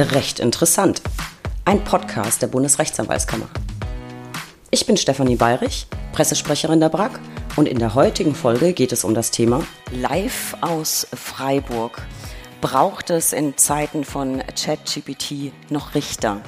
Recht interessant. Ein Podcast der Bundesrechtsanwaltskammer. Ich bin Stefanie Bayrich, Pressesprecherin der BRAG und in der heutigen Folge geht es um das Thema Live aus Freiburg. Braucht es in Zeiten von ChatGPT noch Richter?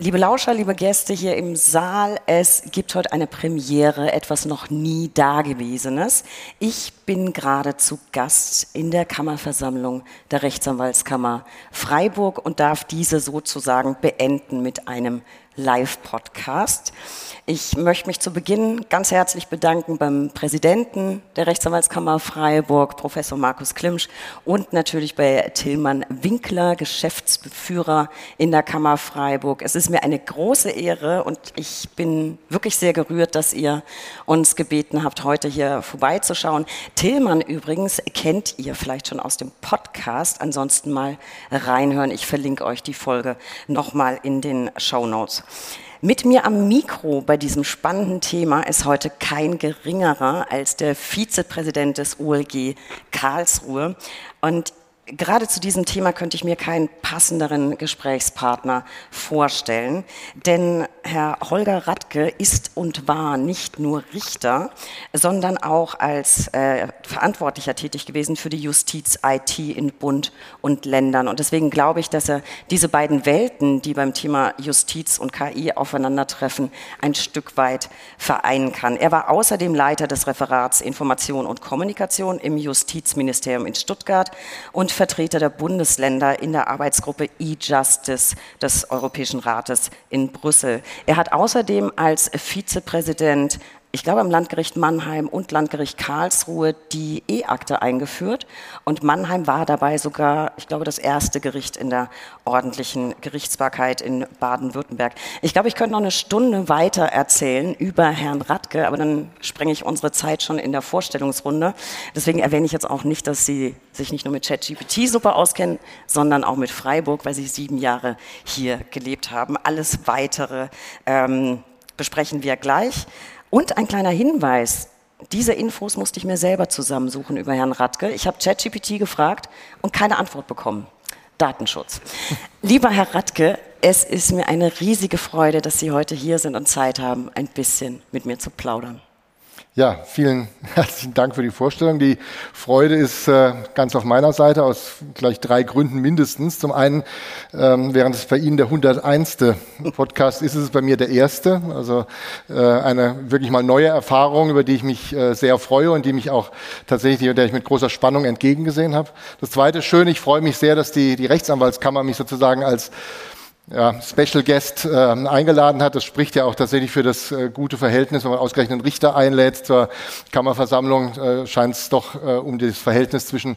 Liebe Lauscher, liebe Gäste hier im Saal, es gibt heute eine Premiere, etwas noch nie Dagewesenes. Ich bin gerade zu Gast in der Kammerversammlung der Rechtsanwaltskammer Freiburg und darf diese sozusagen beenden mit einem Live-Podcast. Ich möchte mich zu Beginn ganz herzlich bedanken beim Präsidenten der Rechtsanwaltskammer Freiburg, Professor Markus Klimsch, und natürlich bei Tillmann Winkler, Geschäftsführer in der Kammer Freiburg. Es ist mir eine große Ehre und ich bin wirklich sehr gerührt, dass ihr uns gebeten habt, heute hier vorbeizuschauen. Tillmann übrigens kennt ihr vielleicht schon aus dem Podcast, ansonsten mal reinhören. Ich verlinke euch die Folge nochmal in den Show Notes. Mit mir am Mikro bei diesem spannenden Thema ist heute kein geringerer als der Vizepräsident des OLG Karlsruhe. Und Gerade zu diesem Thema könnte ich mir keinen passenderen Gesprächspartner vorstellen, denn Herr Holger Radke ist und war nicht nur Richter, sondern auch als äh, Verantwortlicher tätig gewesen für die Justiz IT in Bund und Ländern. Und deswegen glaube ich, dass er diese beiden Welten, die beim Thema Justiz und KI aufeinandertreffen, ein Stück weit vereinen kann. Er war außerdem Leiter des Referats Information und Kommunikation im Justizministerium in Stuttgart und Vertreter der Bundesländer in der Arbeitsgruppe E-Justice des Europäischen Rates in Brüssel. Er hat außerdem als Vizepräsident ich glaube, am Landgericht Mannheim und Landgericht Karlsruhe die E-Akte eingeführt. Und Mannheim war dabei sogar, ich glaube, das erste Gericht in der ordentlichen Gerichtsbarkeit in Baden-Württemberg. Ich glaube, ich könnte noch eine Stunde weiter erzählen über Herrn Radke, aber dann sprenge ich unsere Zeit schon in der Vorstellungsrunde. Deswegen erwähne ich jetzt auch nicht, dass Sie sich nicht nur mit ChatGPT super auskennen, sondern auch mit Freiburg, weil Sie sieben Jahre hier gelebt haben. Alles Weitere ähm, besprechen wir gleich. Und ein kleiner Hinweis. Diese Infos musste ich mir selber zusammensuchen über Herrn Radke. Ich habe ChatGPT gefragt und keine Antwort bekommen. Datenschutz. Lieber Herr Radke, es ist mir eine riesige Freude, dass Sie heute hier sind und Zeit haben, ein bisschen mit mir zu plaudern. Ja, vielen herzlichen Dank für die Vorstellung. Die Freude ist äh, ganz auf meiner Seite aus gleich drei Gründen mindestens. Zum einen, ähm, während es bei Ihnen der 101. Podcast ist, ist es bei mir der erste. Also äh, eine wirklich mal neue Erfahrung, über die ich mich äh, sehr freue und die mich auch tatsächlich, der ich mit großer Spannung entgegengesehen habe. Das zweite ist schön, ich freue mich sehr, dass die, die Rechtsanwaltskammer mich sozusagen als ja, Special Guest äh, eingeladen hat. Das spricht ja auch tatsächlich für das äh, gute Verhältnis, wenn man ausgerechnet einen Richter einlädt zur Kammerversammlung, äh, scheint es doch äh, um das Verhältnis zwischen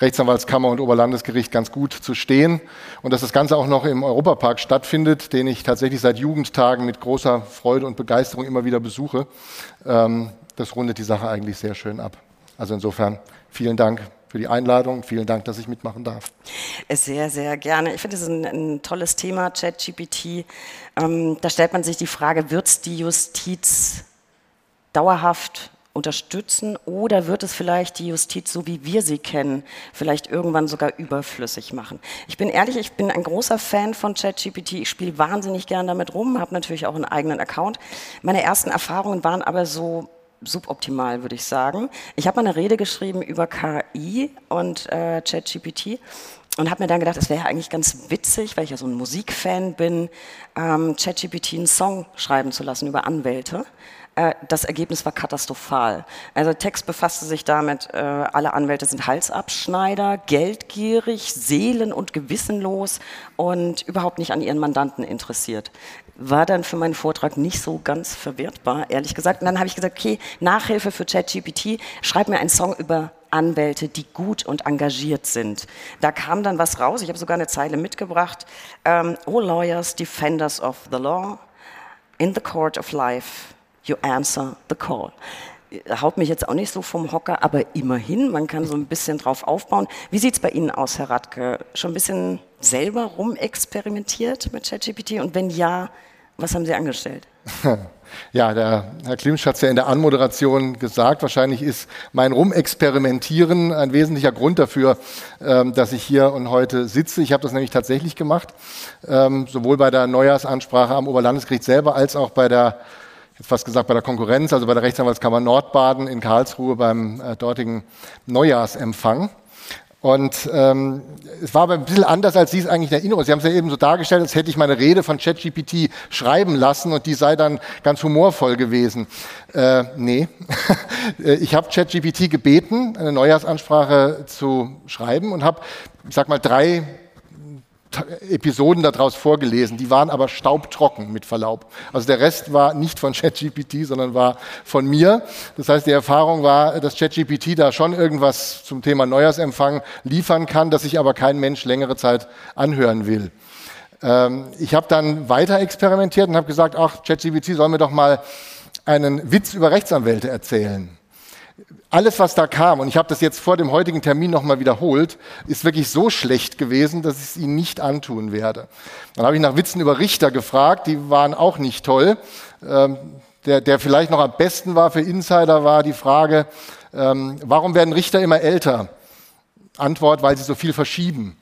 Rechtsanwaltskammer und Oberlandesgericht ganz gut zu stehen. Und dass das Ganze auch noch im Europapark stattfindet, den ich tatsächlich seit Jugendtagen mit großer Freude und Begeisterung immer wieder besuche, ähm, das rundet die Sache eigentlich sehr schön ab. Also insofern vielen Dank für die Einladung. Vielen Dank, dass ich mitmachen darf. Sehr, sehr gerne. Ich finde, das ist ein, ein tolles Thema, ChatGPT. Ähm, da stellt man sich die Frage, wird es die Justiz dauerhaft unterstützen oder wird es vielleicht die Justiz, so wie wir sie kennen, vielleicht irgendwann sogar überflüssig machen? Ich bin ehrlich, ich bin ein großer Fan von ChatGPT. Ich spiele wahnsinnig gern damit rum, habe natürlich auch einen eigenen Account. Meine ersten Erfahrungen waren aber so suboptimal, würde ich sagen. Ich habe mal eine Rede geschrieben über KI und äh, ChatGPT und habe mir dann gedacht, es wäre eigentlich ganz witzig, weil ich ja so ein Musikfan bin, ähm, ChatGPT einen Song schreiben zu lassen über Anwälte. Äh, das Ergebnis war katastrophal. Also Text befasste sich damit, äh, alle Anwälte sind Halsabschneider, geldgierig, seelen- und gewissenlos und überhaupt nicht an ihren Mandanten interessiert war dann für meinen Vortrag nicht so ganz verwertbar, ehrlich gesagt. Und dann habe ich gesagt, okay, Nachhilfe für ChatGPT, schreib mir einen Song über Anwälte, die gut und engagiert sind. Da kam dann was raus, ich habe sogar eine Zeile mitgebracht. Um, All lawyers, defenders of the law, in the court of life, you answer the call haut mich jetzt auch nicht so vom Hocker, aber immerhin, man kann so ein bisschen drauf aufbauen. Wie sieht es bei Ihnen aus, Herr Radke? Schon ein bisschen selber rumexperimentiert mit ChatGPT? Und wenn ja, Was haben Sie angestellt? Ja, der Herr Klimsch hat es ja in der Anmoderation gesagt. Wahrscheinlich ist mein Rumexperimentieren ein wesentlicher Grund dafür, ähm, dass ich hier und heute sitze. Ich habe das nämlich tatsächlich gemacht, ähm, sowohl bei der Neujahrsansprache am Oberlandesgericht selber als auch bei der jetzt fast gesagt bei der Konkurrenz, also bei der Rechtsanwaltskammer Nordbaden in Karlsruhe beim äh, dortigen Neujahrsempfang. Und ähm, es war aber ein bisschen anders, als Sie es eigentlich in Erinnerung. Sie haben es ja eben so dargestellt, als hätte ich meine Rede von ChatGPT schreiben lassen und die sei dann ganz humorvoll gewesen. Äh, nee, ich habe ChatGPT gebeten, eine Neujahrsansprache zu schreiben und habe, ich sag mal, drei Episoden daraus vorgelesen, die waren aber staubtrocken mit Verlaub. Also der Rest war nicht von ChatGPT, sondern war von mir. Das heißt, die Erfahrung war, dass ChatGPT da schon irgendwas zum Thema Neujahrsempfang liefern kann, das sich aber kein Mensch längere Zeit anhören will. Ähm, ich habe dann weiter experimentiert und habe gesagt, ach, ChatGPT soll mir doch mal einen Witz über Rechtsanwälte erzählen alles, was da kam, und ich habe das jetzt vor dem heutigen Termin nochmal wiederholt, ist wirklich so schlecht gewesen, dass ich es Ihnen nicht antun werde. Dann habe ich nach Witzen über Richter gefragt, die waren auch nicht toll. Ähm, der, der vielleicht noch am besten war für Insider war die Frage, ähm, warum werden Richter immer älter? Antwort, weil sie so viel verschieben.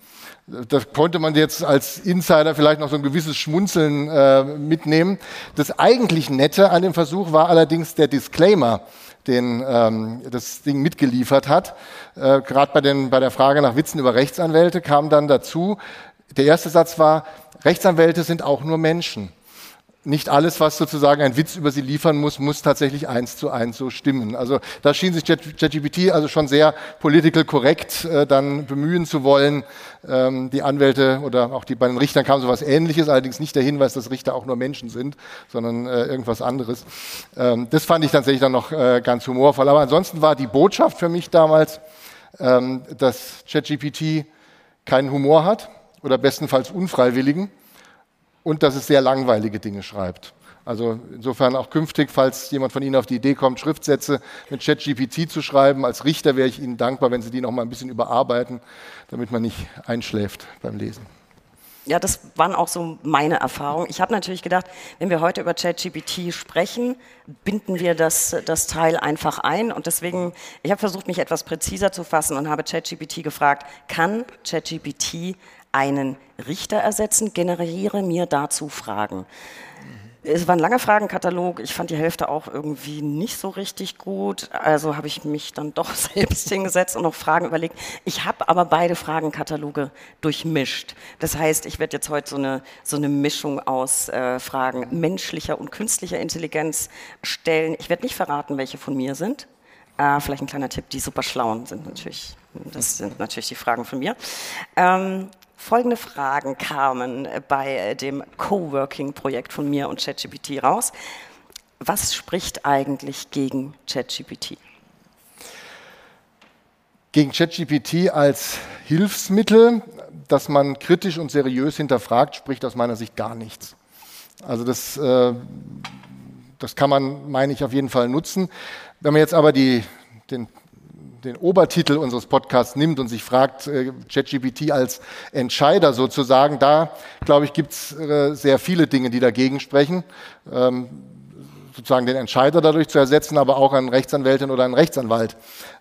Da konnte man jetzt als Insider vielleicht noch so ein gewisses Schmunzeln äh, mitnehmen. Das eigentlich Nette an dem Versuch war allerdings der Disclaimer den, ähm, das Ding mitgeliefert hat. Äh, Gerade bei, bei der Frage nach Witzen über Rechtsanwälte kam dann dazu, der erste Satz war, Rechtsanwälte sind auch nur Menschen nicht alles, was sozusagen ein Witz über sie liefern muss, muss tatsächlich eins zu eins so stimmen. Also da schien sich ChatGPT also schon sehr political korrekt äh, dann bemühen zu wollen. Ähm, die Anwälte oder auch die, bei den Richtern kam sowas Ähnliches, allerdings nicht der Hinweis, dass Richter auch nur Menschen sind, sondern äh, irgendwas anderes. Ähm, das fand ich tatsächlich dann noch äh, ganz humorvoll. Aber ansonsten war die Botschaft für mich damals, ähm, dass ChatGPT keinen Humor hat oder bestenfalls unfreiwilligen und dass es sehr langweilige Dinge schreibt. Also insofern auch künftig, falls jemand von Ihnen auf die Idee kommt, Schriftsätze mit ChatGPT zu schreiben, als Richter wäre ich Ihnen dankbar, wenn Sie die noch mal ein bisschen überarbeiten, damit man nicht einschläft beim Lesen. Ja, das waren auch so meine Erfahrungen. Ich habe natürlich gedacht, wenn wir heute über ChatGPT sprechen, binden wir das, das Teil einfach ein. Und deswegen, ich habe versucht, mich etwas präziser zu fassen und habe ChatGPT gefragt, kann ChatGPT einen Richter ersetzen, generiere mir dazu Fragen. Es war ein langer Fragenkatalog. Ich fand die Hälfte auch irgendwie nicht so richtig gut. Also habe ich mich dann doch selbst hingesetzt und noch Fragen überlegt. Ich habe aber beide Fragenkataloge durchmischt. Das heißt, ich werde jetzt heute so eine, so eine Mischung aus äh, Fragen menschlicher und künstlicher Intelligenz stellen. Ich werde nicht verraten, welche von mir sind. Äh, vielleicht ein kleiner Tipp, die super schlauen sind natürlich. Das sind natürlich die Fragen von mir. Ähm, folgende Fragen kamen bei dem Coworking-Projekt von mir und ChatGPT raus. Was spricht eigentlich gegen ChatGPT? Gegen ChatGPT als Hilfsmittel, das man kritisch und seriös hinterfragt, spricht aus meiner Sicht gar nichts. Also das, äh, das kann man, meine ich, auf jeden Fall nutzen. Wenn man jetzt aber die, den den Obertitel unseres Podcasts nimmt und sich fragt, äh, ChatGPT als Entscheider sozusagen, da glaube ich, gibt es äh, sehr viele Dinge, die dagegen sprechen. Ähm, sozusagen den Entscheider dadurch zu ersetzen, aber auch eine Rechtsanwältin oder einen Rechtsanwalt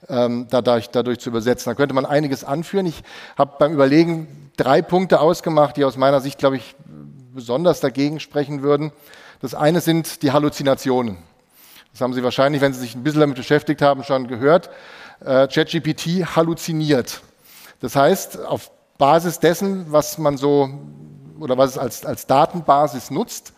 ähm, dadurch, dadurch zu übersetzen. Da könnte man einiges anführen. Ich habe beim Überlegen drei Punkte ausgemacht, die aus meiner Sicht, glaube ich, besonders dagegen sprechen würden. Das eine sind die Halluzinationen. Das haben Sie wahrscheinlich, wenn Sie sich ein bisschen damit beschäftigt haben, schon gehört ChatGPT halluziniert. Das heißt, auf Basis dessen, was man so oder was es als, als Datenbasis nutzt,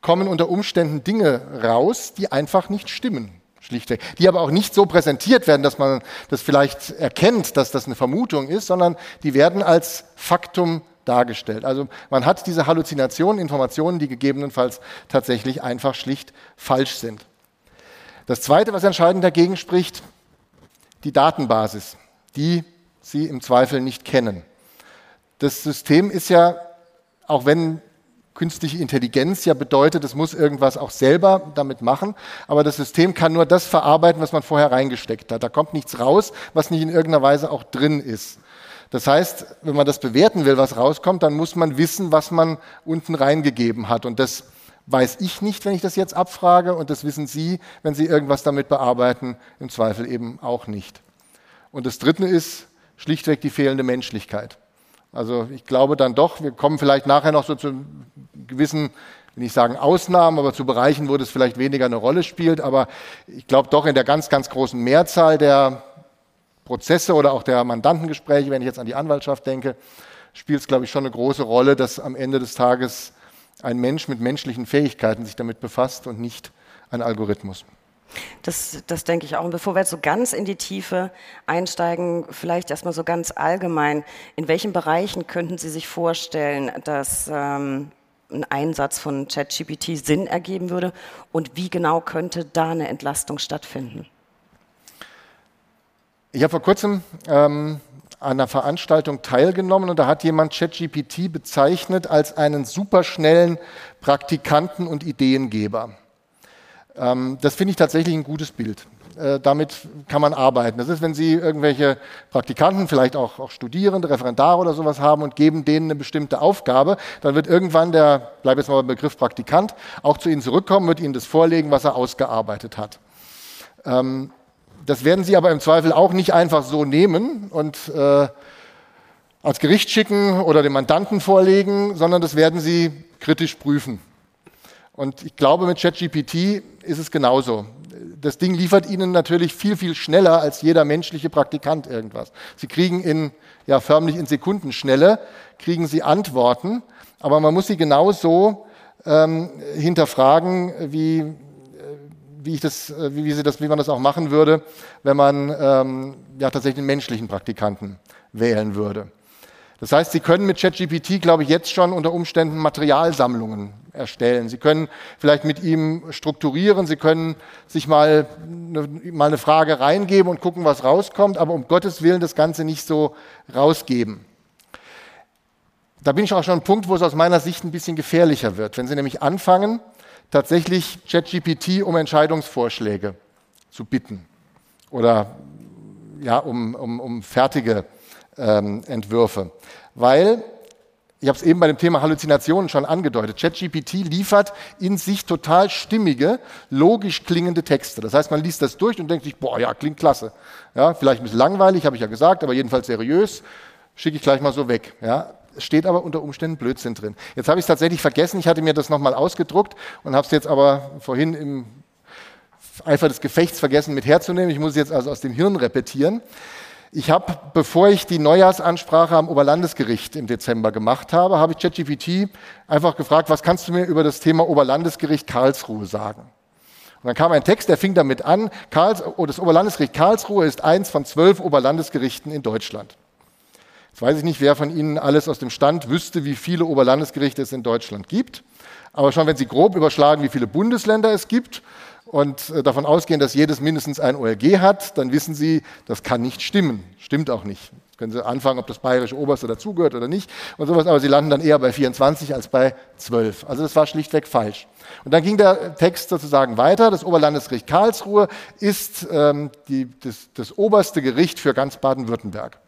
kommen unter Umständen Dinge raus, die einfach nicht stimmen. Schlichtweg. Die aber auch nicht so präsentiert werden, dass man das vielleicht erkennt, dass das eine Vermutung ist, sondern die werden als Faktum dargestellt. Also man hat diese Halluzinationen, Informationen, die gegebenenfalls tatsächlich einfach schlicht falsch sind. Das Zweite, was entscheidend dagegen spricht, die Datenbasis, die Sie im Zweifel nicht kennen. Das System ist ja, auch wenn künstliche Intelligenz ja bedeutet, es muss irgendwas auch selber damit machen, aber das System kann nur das verarbeiten, was man vorher reingesteckt hat. Da kommt nichts raus, was nicht in irgendeiner Weise auch drin ist. Das heißt, wenn man das bewerten will, was rauskommt, dann muss man wissen, was man unten reingegeben hat. Und das weiß ich nicht, wenn ich das jetzt abfrage und das wissen Sie, wenn Sie irgendwas damit bearbeiten, im Zweifel eben auch nicht. Und das Dritte ist schlichtweg die fehlende Menschlichkeit. Also ich glaube dann doch, wir kommen vielleicht nachher noch so zu gewissen, will ich sagen Ausnahmen, aber zu Bereichen, wo das vielleicht weniger eine Rolle spielt. Aber ich glaube doch in der ganz, ganz großen Mehrzahl der Prozesse oder auch der Mandantengespräche, wenn ich jetzt an die Anwaltschaft denke, spielt es, glaube ich, schon eine große Rolle, dass am Ende des Tages ein Mensch mit menschlichen Fähigkeiten sich damit befasst und nicht ein Algorithmus. Das, das denke ich auch. Und bevor wir jetzt so ganz in die Tiefe einsteigen, vielleicht erstmal so ganz allgemein, in welchen Bereichen könnten Sie sich vorstellen, dass ähm, ein Einsatz von ChatGPT Sinn ergeben würde und wie genau könnte da eine Entlastung stattfinden? Ich habe vor kurzem ähm, einer Veranstaltung teilgenommen und da hat jemand ChatGPT bezeichnet als einen superschnellen Praktikanten und Ideengeber. Ähm, das finde ich tatsächlich ein gutes Bild. Äh, damit kann man arbeiten. Das ist, wenn Sie irgendwelche Praktikanten, vielleicht auch, auch Studierende, Referendare oder sowas haben und geben denen eine bestimmte Aufgabe, dann wird irgendwann der, bleib jetzt mal beim Begriff Praktikant, auch zu Ihnen zurückkommen, wird Ihnen das vorlegen, was er ausgearbeitet hat. Ähm, das werden Sie aber im Zweifel auch nicht einfach so nehmen und äh, als Gericht schicken oder dem Mandanten vorlegen, sondern das werden Sie kritisch prüfen. Und ich glaube, mit ChatGPT ist es genauso. Das Ding liefert Ihnen natürlich viel, viel schneller als jeder menschliche Praktikant irgendwas. Sie kriegen in, ja, förmlich in Sekundenschnelle, kriegen Sie Antworten, aber man muss sie genauso ähm, hinterfragen, wie, wie, ich das, äh, wie, sie das, wie man das auch machen würde, wenn man ähm, ja, tatsächlich einen menschlichen Praktikanten wählen würde. Das heißt, Sie können mit ChatGPT, glaube ich, jetzt schon unter Umständen Materialsammlungen erstellen. Sie können vielleicht mit ihm strukturieren, Sie können sich mal eine, mal eine Frage reingeben und gucken, was rauskommt, aber um Gottes Willen das Ganze nicht so rausgeben. Da bin ich auch schon ein Punkt, wo es aus meiner Sicht ein bisschen gefährlicher wird. Wenn Sie nämlich anfangen, tatsächlich ChatGPT um Entscheidungsvorschläge zu bitten oder ja, um, um, um fertige ähm, Entwürfe. Weil, ich habe es eben bei dem Thema Halluzinationen schon angedeutet, ChatGPT liefert in sich total stimmige, logisch klingende Texte. Das heißt, man liest das durch und denkt sich, boah, ja, klingt klasse. Ja, vielleicht ein bisschen langweilig, habe ich ja gesagt, aber jedenfalls seriös, schicke ich gleich mal so weg. Ja, steht aber unter Umständen Blödsinn drin. Jetzt habe ich es tatsächlich vergessen, ich hatte mir das nochmal ausgedruckt und habe es jetzt aber vorhin im Eifer des Gefechts vergessen mit herzunehmen. Ich muss es jetzt also aus dem Hirn repetieren. Ich habe, bevor ich die Neujahrsansprache am Oberlandesgericht im Dezember gemacht habe, habe ich ChatGPT einfach gefragt, was kannst du mir über das Thema Oberlandesgericht Karlsruhe sagen? Und dann kam ein Text, der fing damit an, Karls, oh, das Oberlandesgericht Karlsruhe ist eins von zwölf Oberlandesgerichten in Deutschland. Jetzt weiß ich nicht, wer von Ihnen alles aus dem Stand wüsste, wie viele Oberlandesgerichte es in Deutschland gibt. Aber schon wenn Sie grob überschlagen, wie viele Bundesländer es gibt, und äh, davon ausgehen, dass jedes mindestens ein OLG hat, dann wissen Sie, das kann nicht stimmen. Stimmt auch nicht. Jetzt können Sie anfangen, ob das bayerische Oberste dazugehört oder nicht und sowas, aber Sie landen dann eher bei 24 als bei 12. Also das war schlichtweg falsch. Und dann ging der Text sozusagen weiter. Das Oberlandesgericht Karlsruhe ist ähm, die, das, das oberste Gericht für ganz Baden-Württemberg.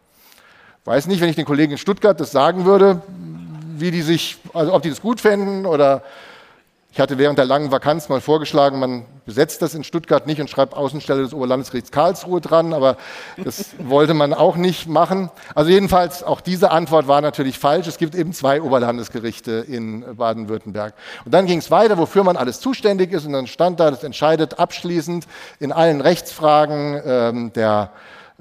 Weiß nicht, wenn ich den Kollegen in Stuttgart das sagen würde, wie die sich, also ob die das gut fänden oder ich hatte während der langen Vakanz mal vorgeschlagen, man besetzt das in Stuttgart nicht und schreibt Außenstelle des Oberlandesgerichts Karlsruhe dran, aber das wollte man auch nicht machen. Also jedenfalls, auch diese Antwort war natürlich falsch. Es gibt eben zwei Oberlandesgerichte in Baden-Württemberg. Und dann ging es weiter, wofür man alles zuständig ist und dann stand da, das entscheidet abschließend in allen Rechtsfragen ähm, der,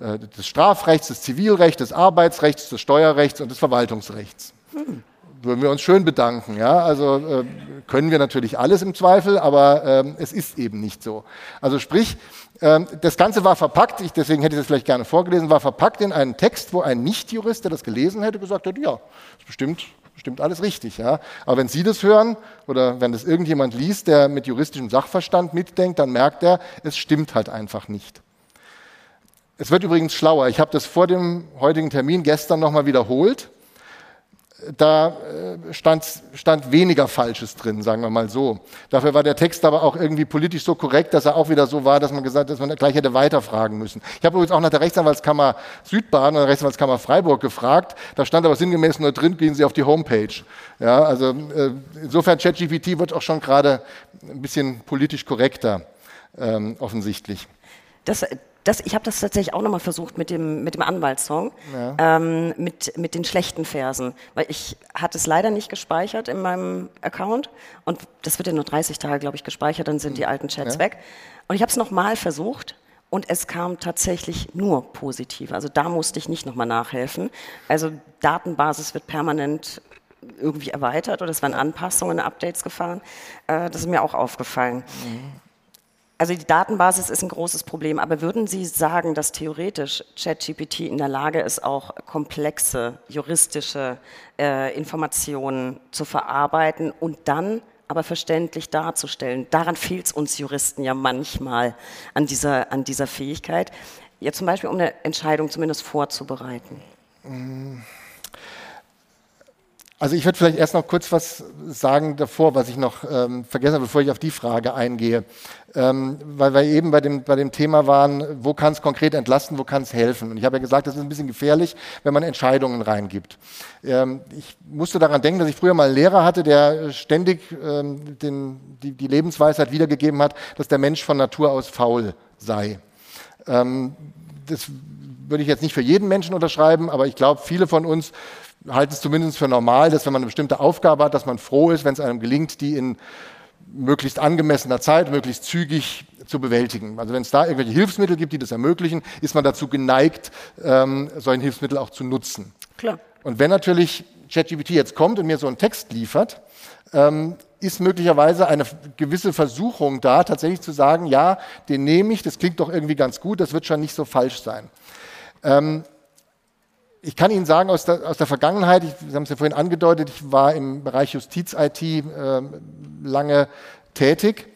äh, des Strafrechts, des Zivilrechts, des Arbeitsrechts, des Steuerrechts und des Verwaltungsrechts. Hm würden wir uns schön bedanken. Ja? Also äh, können wir natürlich alles im Zweifel, aber äh, es ist eben nicht so. Also sprich, äh, das Ganze war verpackt, ich, deswegen hätte ich das vielleicht gerne vorgelesen, war verpackt in einen Text, wo ein Nichtjurist, der das gelesen hätte, gesagt hätte, ja, ist bestimmt, bestimmt alles richtig. Ja? Aber wenn Sie das hören oder wenn das irgendjemand liest, der mit juristischem Sachverstand mitdenkt, dann merkt er, es stimmt halt einfach nicht. Es wird übrigens schlauer. Ich habe das vor dem heutigen Termin gestern nochmal wiederholt da äh, stand, stand weniger Falsches drin, sagen wir mal so. Dafür war der Text aber auch irgendwie politisch so korrekt, dass er auch wieder so war, dass man gesagt, dass man gleich hätte weiterfragen müssen. Ich habe übrigens auch nach der Rechtsanwaltskammer Südbaden oder der Rechtsanwaltskammer Freiburg gefragt. Da stand aber sinngemäß nur drin, gehen Sie auf die Homepage. Ja, also äh, insofern ChatGPT wird auch schon gerade ein bisschen politisch korrekter ähm, offensichtlich. Das, das, ich habe das tatsächlich auch nochmal versucht mit dem, mit dem Anwaltssong, ja. ähm, mit, mit den schlechten Versen. Weil ich hatte es leider nicht gespeichert in meinem Account. Und das wird ja nur 30 Tage, glaube ich, gespeichert, dann sind hm. die alten Chats ja. weg. Und ich habe es nochmal versucht und es kam tatsächlich nur positiv. Also da musste ich nicht nochmal nachhelfen. Also Datenbasis wird permanent irgendwie erweitert oder es werden Anpassungen, Updates gefahren. Äh, das ist mir auch aufgefallen. Mhm. Also die Datenbasis ist ein großes Problem, aber würden Sie sagen, dass theoretisch ChatGPT in der Lage ist, auch komplexe juristische äh, Informationen zu verarbeiten und dann aber verständlich darzustellen? Daran fehlt es uns Juristen ja manchmal an dieser, an dieser Fähigkeit. Ja, zum Beispiel, um eine Entscheidung zumindest vorzubereiten. Mhm. Also ich würde vielleicht erst noch kurz was sagen davor, was ich noch ähm, vergessen habe, bevor ich auf die Frage eingehe. Ähm, weil wir eben bei dem, bei dem Thema waren, wo kann es konkret entlasten, wo kann es helfen. Und ich habe ja gesagt, das ist ein bisschen gefährlich, wenn man Entscheidungen reingibt. Ähm, ich musste daran denken, dass ich früher mal einen Lehrer hatte, der ständig ähm, den, die, die Lebensweisheit wiedergegeben hat, dass der Mensch von Natur aus faul sei. Ähm, das würde ich jetzt nicht für jeden Menschen unterschreiben, aber ich glaube, viele von uns halte es zumindest für normal, dass wenn man eine bestimmte Aufgabe hat, dass man froh ist, wenn es einem gelingt, die in möglichst angemessener Zeit, möglichst zügig zu bewältigen. Also wenn es da irgendwelche Hilfsmittel gibt, die das ermöglichen, ist man dazu geneigt, ähm, solche Hilfsmittel auch zu nutzen. Klar. Und wenn natürlich ChatGPT jetzt kommt und mir so einen Text liefert, ähm, ist möglicherweise eine gewisse Versuchung da, tatsächlich zu sagen, ja, den nehme ich, das klingt doch irgendwie ganz gut, das wird schon nicht so falsch sein. Ähm, ich kann Ihnen sagen aus der, aus der Vergangenheit, ich, Sie haben es ja vorhin angedeutet, ich war im Bereich Justiz-IT äh, lange tätig.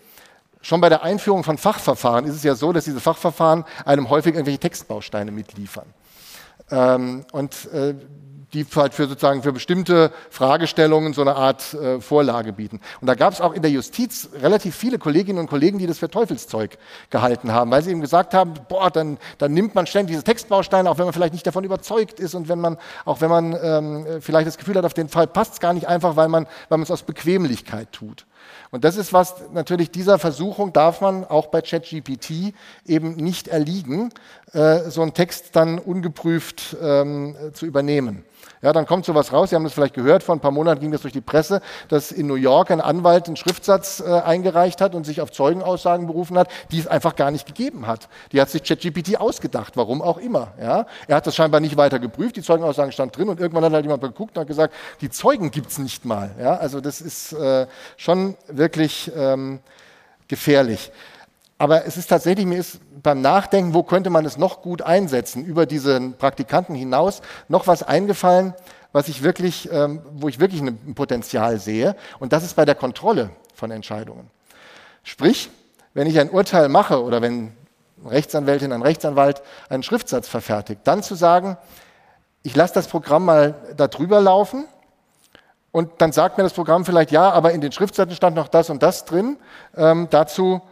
Schon bei der Einführung von Fachverfahren ist es ja so, dass diese Fachverfahren einem häufig irgendwelche Textbausteine mitliefern. Ähm, und äh, die halt für sozusagen für bestimmte Fragestellungen so eine Art äh, Vorlage bieten. Und da gab es auch in der Justiz relativ viele Kolleginnen und Kollegen, die das für Teufelszeug gehalten haben, weil sie eben gesagt haben, boah, dann, dann nimmt man ständig diese Textbausteine, auch wenn man vielleicht nicht davon überzeugt ist und wenn man, auch wenn man ähm, vielleicht das Gefühl hat, auf den Fall passt es gar nicht einfach, weil man, weil man es aus Bequemlichkeit tut. Und das ist was, natürlich dieser Versuchung darf man auch bei ChatGPT eben nicht erliegen, äh, so einen Text dann ungeprüft ähm, zu übernehmen. Ja, dann kommt sowas raus, Sie haben das vielleicht gehört, vor ein paar Monaten ging das durch die Presse, dass in New York ein Anwalt einen Schriftsatz äh, eingereicht hat und sich auf Zeugenaussagen berufen hat, die es einfach gar nicht gegeben hat. Die hat sich ChatGPT ausgedacht, warum auch immer. Ja. Er hat das scheinbar nicht weiter geprüft, die Zeugenaussagen stand drin und irgendwann hat halt jemand geguckt und hat gesagt, die Zeugen gibt es nicht mal. Ja. Also das ist äh, schon wirklich ähm, gefährlich. Aber es ist tatsächlich, mir ist beim Nachdenken, wo könnte man es noch gut einsetzen, über diesen Praktikanten hinaus, noch was eingefallen, was ich wirklich, ähm, wo ich wirklich ein Potenzial sehe. Und das ist bei der Kontrolle von Entscheidungen. Sprich, wenn ich ein Urteil mache oder wenn Rechtsanwältin, ein Rechtsanwalt einen Schriftsatz verfertigt, dann zu sagen, ich lasse das Programm mal da drüber laufen und dann sagt mir das Programm vielleicht, ja, aber in den Schriftsätzen stand noch das und das drin. Ähm, dazu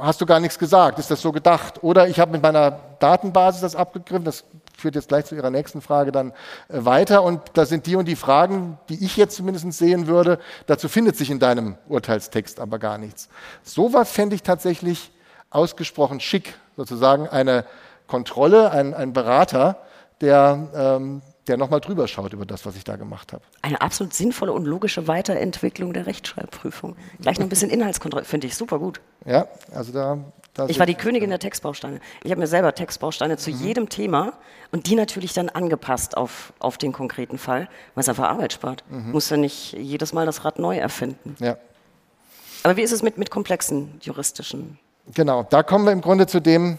hast du gar nichts gesagt, ist das so gedacht? Oder ich habe mit meiner Datenbasis das abgegriffen, das führt jetzt gleich zu Ihrer nächsten Frage dann äh, weiter und da sind die und die Fragen, die ich jetzt zumindest sehen würde, dazu findet sich in deinem Urteilstext aber gar nichts. Sowas fände ich tatsächlich ausgesprochen schick, sozusagen eine Kontrolle, ein, ein Berater, der ähm, der nochmal drüber schaut über das, was ich da gemacht habe. Eine absolut sinnvolle und logische Weiterentwicklung der Rechtschreibprüfung. Gleich noch ein bisschen Inhaltskontrolle, finde ich super gut. Ja, also da. da ich war die Königin der Textbausteine. Ich habe mir selber Textbausteine zu mhm. jedem Thema und die natürlich dann angepasst auf, auf den konkreten Fall, weil es einfach Arbeit spart. Mhm. Muss ja nicht jedes Mal das Rad neu erfinden. Ja. Aber wie ist es mit, mit komplexen juristischen? Genau, da kommen wir im Grunde zu dem,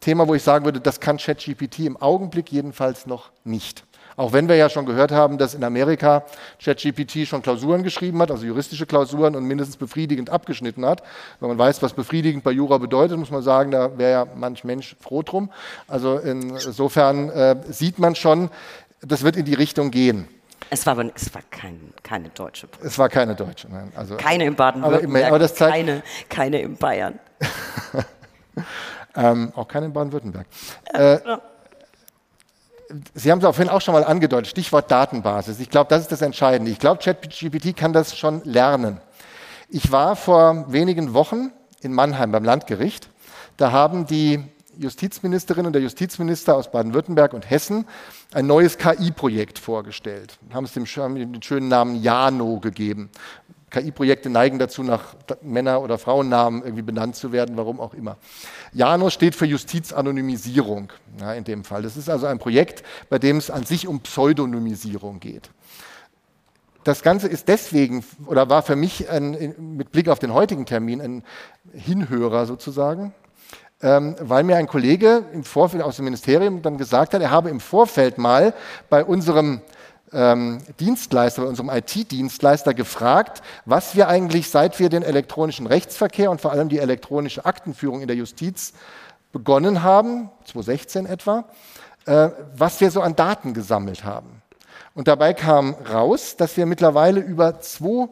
Thema, wo ich sagen würde, das kann ChatGPT im Augenblick jedenfalls noch nicht. Auch wenn wir ja schon gehört haben, dass in Amerika ChatGPT schon Klausuren geschrieben hat, also juristische Klausuren und mindestens befriedigend abgeschnitten hat. Wenn man weiß, was befriedigend bei Jura bedeutet, muss man sagen, da wäre ja manch Mensch froh drum. Also insofern äh, sieht man schon, das wird in die Richtung gehen. Es war aber es war kein, keine deutsche Presse. Es war keine deutsche, nein. Also, keine in Baden-Württemberg, keine, keine in Bayern. ähm, auch keine in Baden-Württemberg. Äh, Sie haben es vorhin auch schon mal angedeutet, Stichwort Datenbasis. Ich glaube, das ist das Entscheidende. Ich glaube, ChatGPT kann das schon lernen. Ich war vor wenigen Wochen in Mannheim beim Landgericht. Da haben die Justizministerin und der Justizminister aus Baden-Württemberg und Hessen ein neues KI-Projekt vorgestellt. Haben es dem, den schönen Namen Jano gegeben. KI-Projekte neigen dazu, nach Männer- oder Frauennamen irgendwie benannt zu werden, warum auch immer. JANO steht für Justizanonymisierung ja, in dem Fall. Das ist also ein Projekt, bei dem es an sich um Pseudonymisierung geht. Das Ganze ist deswegen oder war für mich ein, mit Blick auf den heutigen Termin ein Hinhörer sozusagen, ähm, weil mir ein Kollege im Vorfeld aus dem Ministerium dann gesagt hat, er habe im Vorfeld mal bei unserem ähm, Dienstleister, bei unserem IT-Dienstleister gefragt, was wir eigentlich, seit wir den elektronischen Rechtsverkehr und vor allem die elektronische Aktenführung in der Justiz begonnen haben, 2016 etwa, äh, was wir so an Daten gesammelt haben. Und dabei kam raus, dass wir mittlerweile über zwei,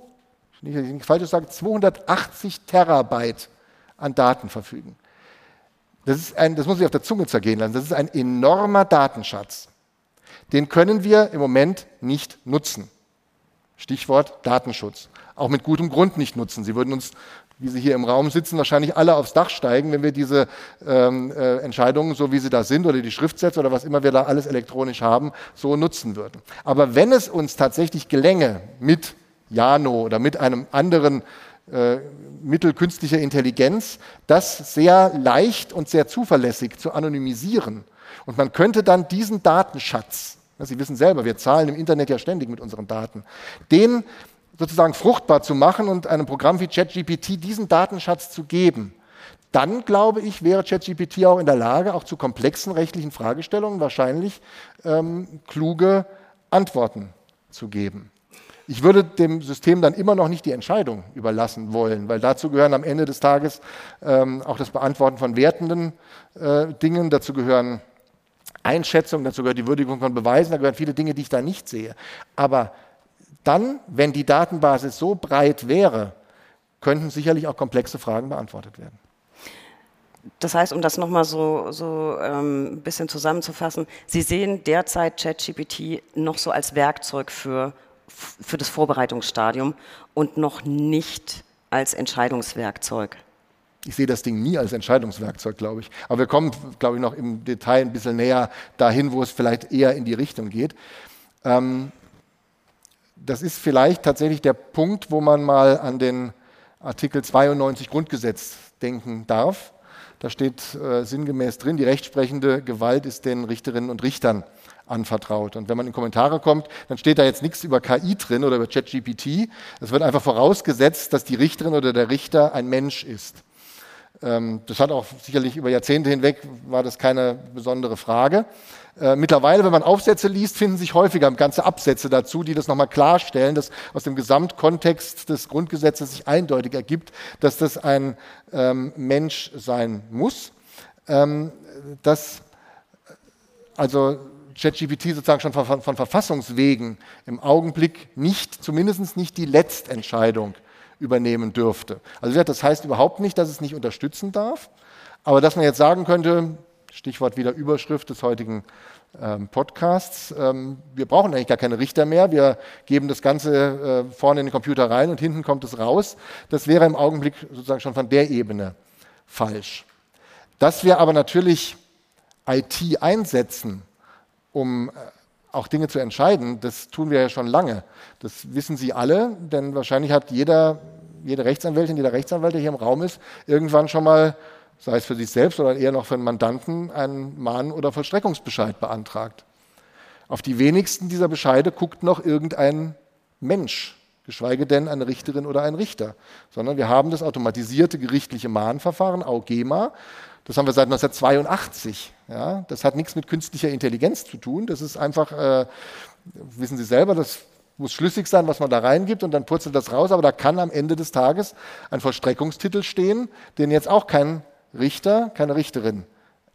nicht falsch sagen, 280 Terabyte an Daten verfügen. Das, ist ein, das muss ich auf der Zunge zergehen lassen. Das ist ein enormer Datenschatz den können wir im Moment nicht nutzen. Stichwort Datenschutz. Auch mit gutem Grund nicht nutzen. Sie würden uns, wie Sie hier im Raum sitzen, wahrscheinlich alle aufs Dach steigen, wenn wir diese ähm, äh, Entscheidungen, so wie sie da sind, oder die Schriftsätze oder was immer wir da alles elektronisch haben, so nutzen würden. Aber wenn es uns tatsächlich gelänge, mit Jano oder mit einem anderen äh, Mittel künstlicher Intelligenz, das sehr leicht und sehr zuverlässig zu anonymisieren, und man könnte dann diesen Datenschatz, Sie wissen selber, wir zahlen im Internet ja ständig mit unseren Daten, den sozusagen fruchtbar zu machen und einem Programm wie ChatGPT diesen Datenschatz zu geben, dann glaube ich, wäre ChatGPT auch in der Lage, auch zu komplexen rechtlichen Fragestellungen wahrscheinlich ähm, kluge Antworten zu geben. Ich würde dem System dann immer noch nicht die Entscheidung überlassen wollen, weil dazu gehören am Ende des Tages ähm, auch das Beantworten von wertenden äh, Dingen, dazu gehören Einschätzung, dazu gehört die Würdigung von Beweisen, da gehören viele Dinge, die ich da nicht sehe. Aber dann, wenn die Datenbasis so breit wäre, könnten sicherlich auch komplexe Fragen beantwortet werden. Das heißt, um das nochmal so, so ähm, ein bisschen zusammenzufassen, Sie sehen derzeit ChatGPT noch so als Werkzeug für, für das Vorbereitungsstadium und noch nicht als Entscheidungswerkzeug. Ich sehe das Ding nie als Entscheidungswerkzeug, glaube ich. Aber wir kommen, glaube ich, noch im Detail ein bisschen näher dahin, wo es vielleicht eher in die Richtung geht. Ähm, das ist vielleicht tatsächlich der Punkt, wo man mal an den Artikel 92 Grundgesetz denken darf. Da steht äh, sinngemäß drin, die rechtsprechende Gewalt ist den Richterinnen und Richtern anvertraut. Und wenn man in Kommentare kommt, dann steht da jetzt nichts über KI drin oder über ChatGPT. Es wird einfach vorausgesetzt, dass die Richterin oder der Richter ein Mensch ist. Ähm, das hat auch sicherlich über Jahrzehnte hinweg, war das keine besondere Frage. Äh, mittlerweile, wenn man Aufsätze liest, finden sich häufiger ganze Absätze dazu, die das nochmal klarstellen, dass aus dem Gesamtkontext des Grundgesetzes sich eindeutig ergibt, dass das ein ähm, Mensch sein muss. Ähm, dass also ChatGPT sozusagen schon von, von Verfassungswegen im Augenblick nicht, zumindest nicht die Letztentscheidung übernehmen dürfte. Also das heißt überhaupt nicht, dass es nicht unterstützen darf, aber dass man jetzt sagen könnte, Stichwort wieder Überschrift des heutigen ähm, Podcasts, ähm, wir brauchen eigentlich gar keine Richter mehr, wir geben das Ganze äh, vorne in den Computer rein und hinten kommt es raus. Das wäre im Augenblick sozusagen schon von der Ebene falsch. Dass wir aber natürlich IT einsetzen, um äh, auch Dinge zu entscheiden, das tun wir ja schon lange. Das wissen Sie alle, denn wahrscheinlich hat jeder, jede Rechtsanwältin, jeder Rechtsanwalt, der hier im Raum ist, irgendwann schon mal, sei es für sich selbst oder eher noch für einen Mandanten, einen Mahn- oder Vollstreckungsbescheid beantragt. Auf die wenigsten dieser Bescheide guckt noch irgendein Mensch, geschweige denn eine Richterin oder ein Richter, sondern wir haben das automatisierte gerichtliche Mahnverfahren, AUGEMA, das haben wir seit 1982. Ja, das hat nichts mit künstlicher Intelligenz zu tun. Das ist einfach, äh, wissen Sie selber, das muss schlüssig sein, was man da reingibt und dann purzelt das raus. Aber da kann am Ende des Tages ein Vollstreckungstitel stehen, den jetzt auch kein Richter, keine Richterin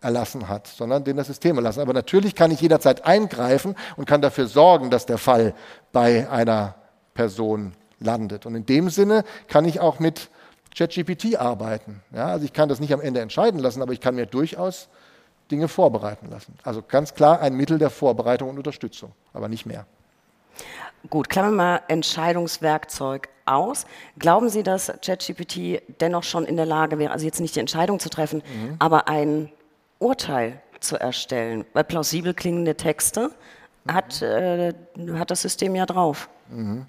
erlassen hat, sondern den das System erlassen. Aber natürlich kann ich jederzeit eingreifen und kann dafür sorgen, dass der Fall bei einer Person landet. Und in dem Sinne kann ich auch mit ChatGPT arbeiten. Ja, also ich kann das nicht am Ende entscheiden lassen, aber ich kann mir durchaus Dinge vorbereiten lassen. Also ganz klar ein Mittel der Vorbereitung und Unterstützung, aber nicht mehr. Gut, klammern wir mal Entscheidungswerkzeug aus. Glauben Sie, dass ChatGPT dennoch schon in der Lage wäre, also jetzt nicht die Entscheidung zu treffen, mhm. aber ein Urteil zu erstellen? Weil plausibel klingende Texte mhm. hat, äh, hat das System ja drauf. Mhm.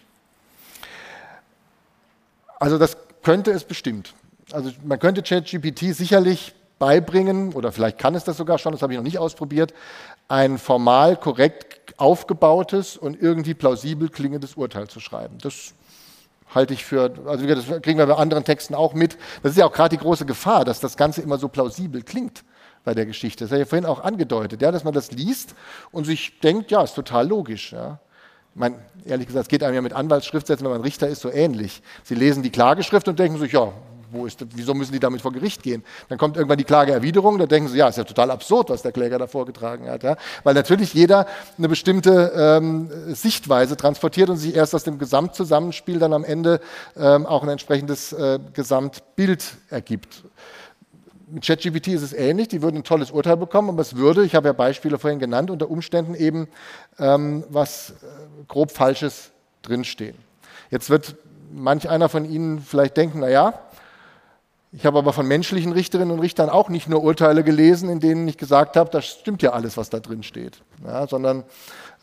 Also das könnte es bestimmt. Also man könnte ChatGPT sicherlich beibringen, oder vielleicht kann es das sogar schon, das habe ich noch nicht ausprobiert, ein formal korrekt aufgebautes und irgendwie plausibel klingendes Urteil zu schreiben. Das halte ich für, also das kriegen wir bei anderen Texten auch mit. Das ist ja auch gerade die große Gefahr, dass das Ganze immer so plausibel klingt bei der Geschichte. Das habe ich ja vorhin auch angedeutet, ja, dass man das liest und sich denkt, ja, ist total logisch. Ja. Meine, ehrlich gesagt, es geht einem ja mit Anwaltsschriftsätzen, wenn man Richter ist, so ähnlich. Sie lesen die Klageschrift und denken sich, ja, wo ist, wieso müssen die damit vor Gericht gehen? Dann kommt irgendwann die Klageerwiderung, da denken sie, ja, ist ja total absurd, was der Kläger da vorgetragen hat. Ja? Weil natürlich jeder eine bestimmte ähm, Sichtweise transportiert und sich erst aus dem Gesamtzusammenspiel dann am Ende ähm, auch ein entsprechendes äh, Gesamtbild ergibt mit ChatGPT ist es ähnlich, die würden ein tolles Urteil bekommen, aber es würde, ich habe ja Beispiele vorhin genannt, unter Umständen eben ähm, was äh, grob Falsches drinstehen. Jetzt wird manch einer von Ihnen vielleicht denken, naja, ich habe aber von menschlichen Richterinnen und Richtern auch nicht nur Urteile gelesen, in denen ich gesagt habe, das stimmt ja alles, was da drin steht, ja, sondern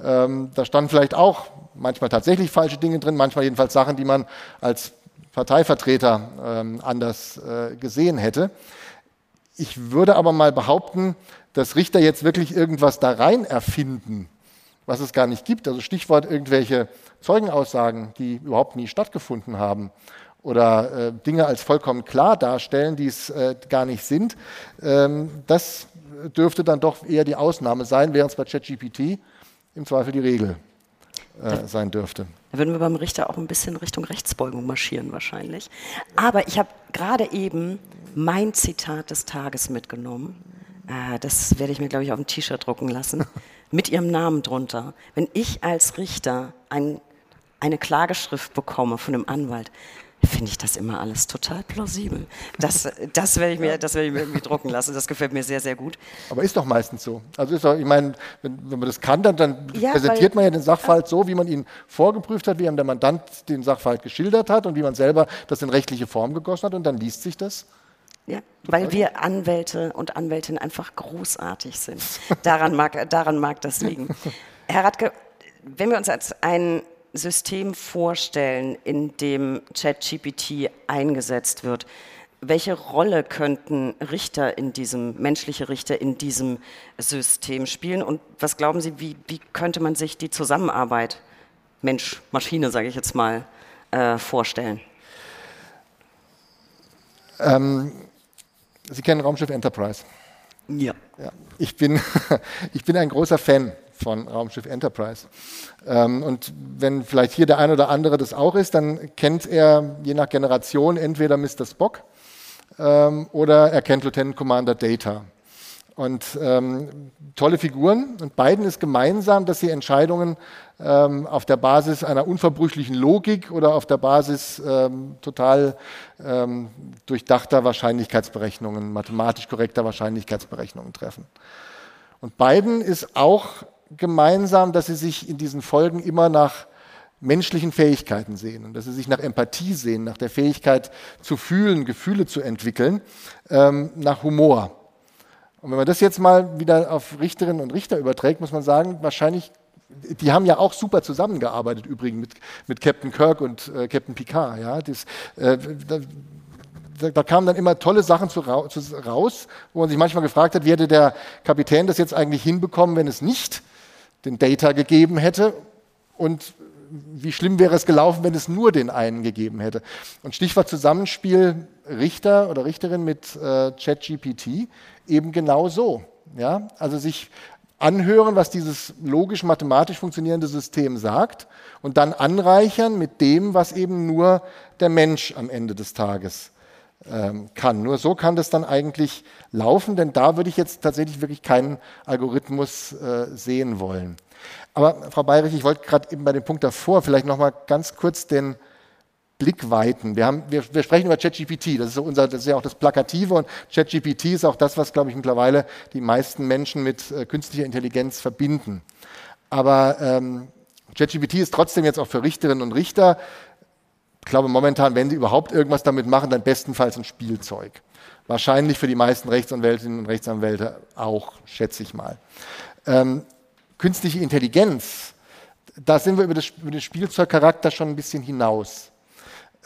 ähm, da standen vielleicht auch manchmal tatsächlich falsche Dinge drin, manchmal jedenfalls Sachen, die man als Parteivertreter ähm, anders äh, gesehen hätte. Ich würde aber mal behaupten, dass Richter jetzt wirklich irgendwas da rein erfinden, was es gar nicht gibt. Also Stichwort irgendwelche Zeugenaussagen, die überhaupt nie stattgefunden haben oder äh, Dinge als vollkommen klar darstellen, die es äh, gar nicht sind. Ähm, das dürfte dann doch eher die Ausnahme sein, während es bei ChatGPT im Zweifel die Regel äh, sein dürfte. Da würden wir beim Richter auch ein bisschen Richtung Rechtsbeugung marschieren wahrscheinlich. Aber ich habe gerade eben mein Zitat des Tages mitgenommen. Äh, das werde ich mir, glaube ich, auf ein T-Shirt drucken lassen. Mit ihrem Namen drunter. Wenn ich als Richter ein, eine Klageschrift bekomme von einem Anwalt, finde ich das immer alles total plausibel. Das, das werde ich, mir, das werde ich mir irgendwie drucken lassen. Das gefällt mir sehr, sehr gut. Aber ist doch meistens so. Also ist doch, ich meine, wenn, wenn man das kann, dann, dann ja, präsentiert man ja den Sachverhalt so, wie man ihn vorgeprüft hat, wie einem der Mandant den Sachverhalt geschildert hat und wie man selber das in rechtliche Form gegossen hat und dann liest sich das. Ja, weil wir Anwälte und Anwältinnen einfach großartig sind. Daran mag, daran mag das liegen. Herr Radke, wenn wir uns als ein System vorstellen, in dem ChatGPT eingesetzt wird, welche Rolle könnten Richter in diesem, menschliche Richter in diesem System spielen? Und was glauben Sie, wie, wie könnte man sich die Zusammenarbeit Mensch-Maschine, sage ich jetzt mal, äh, vorstellen? Ähm, Sie kennen Raumschiff Enterprise. Ja. ja. Ich, bin, ich bin ein großer Fan von Raumschiff Enterprise. Ähm, und wenn vielleicht hier der ein oder andere das auch ist, dann kennt er je nach Generation entweder Mr. Spock ähm, oder er kennt Lieutenant Commander Data. Und ähm, tolle Figuren. Und beiden ist gemeinsam, dass sie Entscheidungen ähm, auf der Basis einer unverbrüchlichen Logik oder auf der Basis ähm, total ähm, durchdachter Wahrscheinlichkeitsberechnungen, mathematisch korrekter Wahrscheinlichkeitsberechnungen treffen. Und beiden ist auch gemeinsam, dass sie sich in diesen Folgen immer nach menschlichen Fähigkeiten sehen und dass sie sich nach Empathie sehen, nach der Fähigkeit zu fühlen, Gefühle zu entwickeln, ähm, nach Humor. Und wenn man das jetzt mal wieder auf Richterinnen und Richter überträgt, muss man sagen, wahrscheinlich, die haben ja auch super zusammengearbeitet übrigens mit, mit Captain Kirk und äh, Captain Picard. Ja? Das, äh, da, da, kamen dann immer tolle Sachen zu, raus, wo man sich manchmal gefragt hat, wie hätte der Kapitän das jetzt eigentlich hinbekommen, wenn es nicht den Data gegeben hätte und wie schlimm wäre es gelaufen, wenn es nur den einen gegeben hätte. Und Stichwort Zusammenspiel Richter oder Richterin mit äh, ChatGPT eben genau so. Ja? Also sich anhören, was dieses logisch-mathematisch funktionierende System sagt und dann anreichern mit dem, was eben nur der Mensch am Ende des Tages kann. Nur so kann das dann eigentlich laufen, denn da würde ich jetzt tatsächlich wirklich keinen Algorithmus äh, sehen wollen. Aber Frau Bayrich, ich wollte gerade eben bei dem Punkt davor vielleicht noch mal ganz kurz den Blick weiten. Wir, haben, wir, wir sprechen über ChatGPT, das ist, unser, das ist ja auch das Plakative und ChatGPT ist auch das, was, glaube ich, mittlerweile die meisten Menschen mit äh, künstlicher Intelligenz verbinden. Aber ähm, ChatGPT ist trotzdem jetzt auch für Richterinnen und Richter, ich glaube momentan, wenn sie überhaupt irgendwas damit machen, dann bestenfalls ein Spielzeug. Wahrscheinlich für die meisten Rechtsanwältinnen und Rechtsanwälte auch, schätze ich mal. Ähm, künstliche Intelligenz, da sind wir über, das, über den Spielzeugcharakter schon ein bisschen hinaus.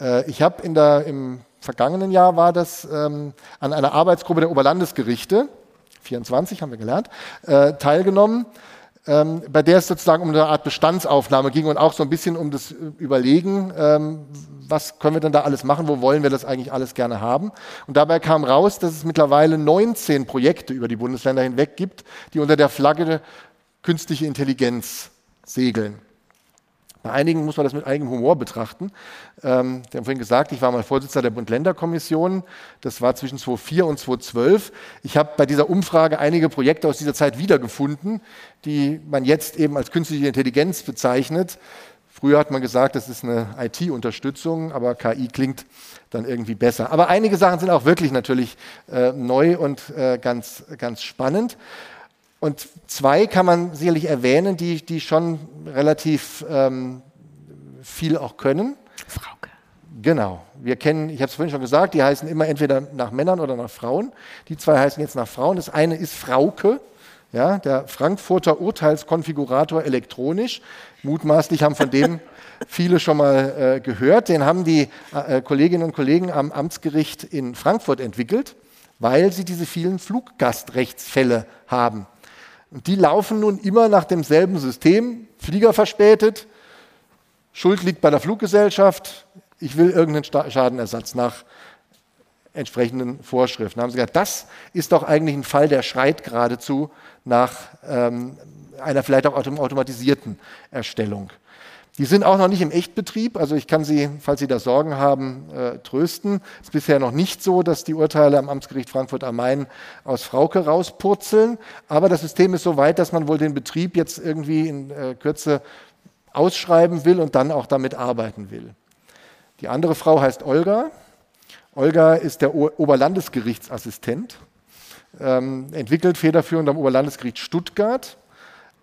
Äh, ich habe im vergangenen Jahr war das ähm, an einer Arbeitsgruppe der Oberlandesgerichte, 24 haben wir gelernt, äh, teilgenommen ähm, bei der es sozusagen um eine Art Bestandsaufnahme ging und auch so ein bisschen um das Überlegen, ähm, was können wir denn da alles machen, wo wollen wir das eigentlich alles gerne haben. Und dabei kam raus, dass es mittlerweile 19 Projekte über die Bundesländer hinweg gibt, die unter der Flagge künstliche Intelligenz segeln. Bei einigen muss man das mit eigenem Humor betrachten. Ähm, Sie haben vorhin gesagt, ich war mal Vorsitzender der Bund-Länder-Kommission. Das war zwischen 2004 und 2012. Ich habe bei dieser Umfrage einige Projekte aus dieser Zeit wiedergefunden, die man jetzt eben als künstliche Intelligenz bezeichnet. Früher hat man gesagt, das ist eine IT-Unterstützung, aber KI klingt dann irgendwie besser. Aber einige Sachen sind auch wirklich natürlich äh, neu und äh, ganz, ganz spannend. Und zwei kann man sicherlich erwähnen, die, die schon relativ ähm, viel auch können. Frauke. Genau. Wir kennen, ich habe es vorhin schon gesagt, die heißen immer entweder nach Männern oder nach Frauen. Die zwei heißen jetzt nach Frauen. Das eine ist Frauke, ja, der Frankfurter Urteilskonfigurator elektronisch. Mutmaßlich haben von dem viele schon mal äh, gehört. Den haben die äh, Kolleginnen und Kollegen am Amtsgericht in Frankfurt entwickelt, weil sie diese vielen Fluggastrechtsfälle haben. Und die laufen nun immer nach demselben System, Flieger verspätet, Schuld liegt bei der Fluggesellschaft, ich will irgendeinen Schadenersatz nach entsprechenden Vorschriften. Haben sie gesagt, das ist doch eigentlich ein Fall, der schreit geradezu nach ähm, einer vielleicht auch automatisierten Erstellung. Die sind auch noch nicht im Echtbetrieb. Also ich kann Sie, falls Sie da Sorgen haben, äh, trösten. Es ist bisher noch nicht so, dass die Urteile am Amtsgericht Frankfurt am Main aus Frauke rauspurzeln. Aber das System ist so weit, dass man wohl den Betrieb jetzt irgendwie in äh, Kürze ausschreiben will und dann auch damit arbeiten will. Die andere Frau heißt Olga. Olga ist der o Oberlandesgerichtsassistent, ähm, entwickelt federführend am Oberlandesgericht Stuttgart.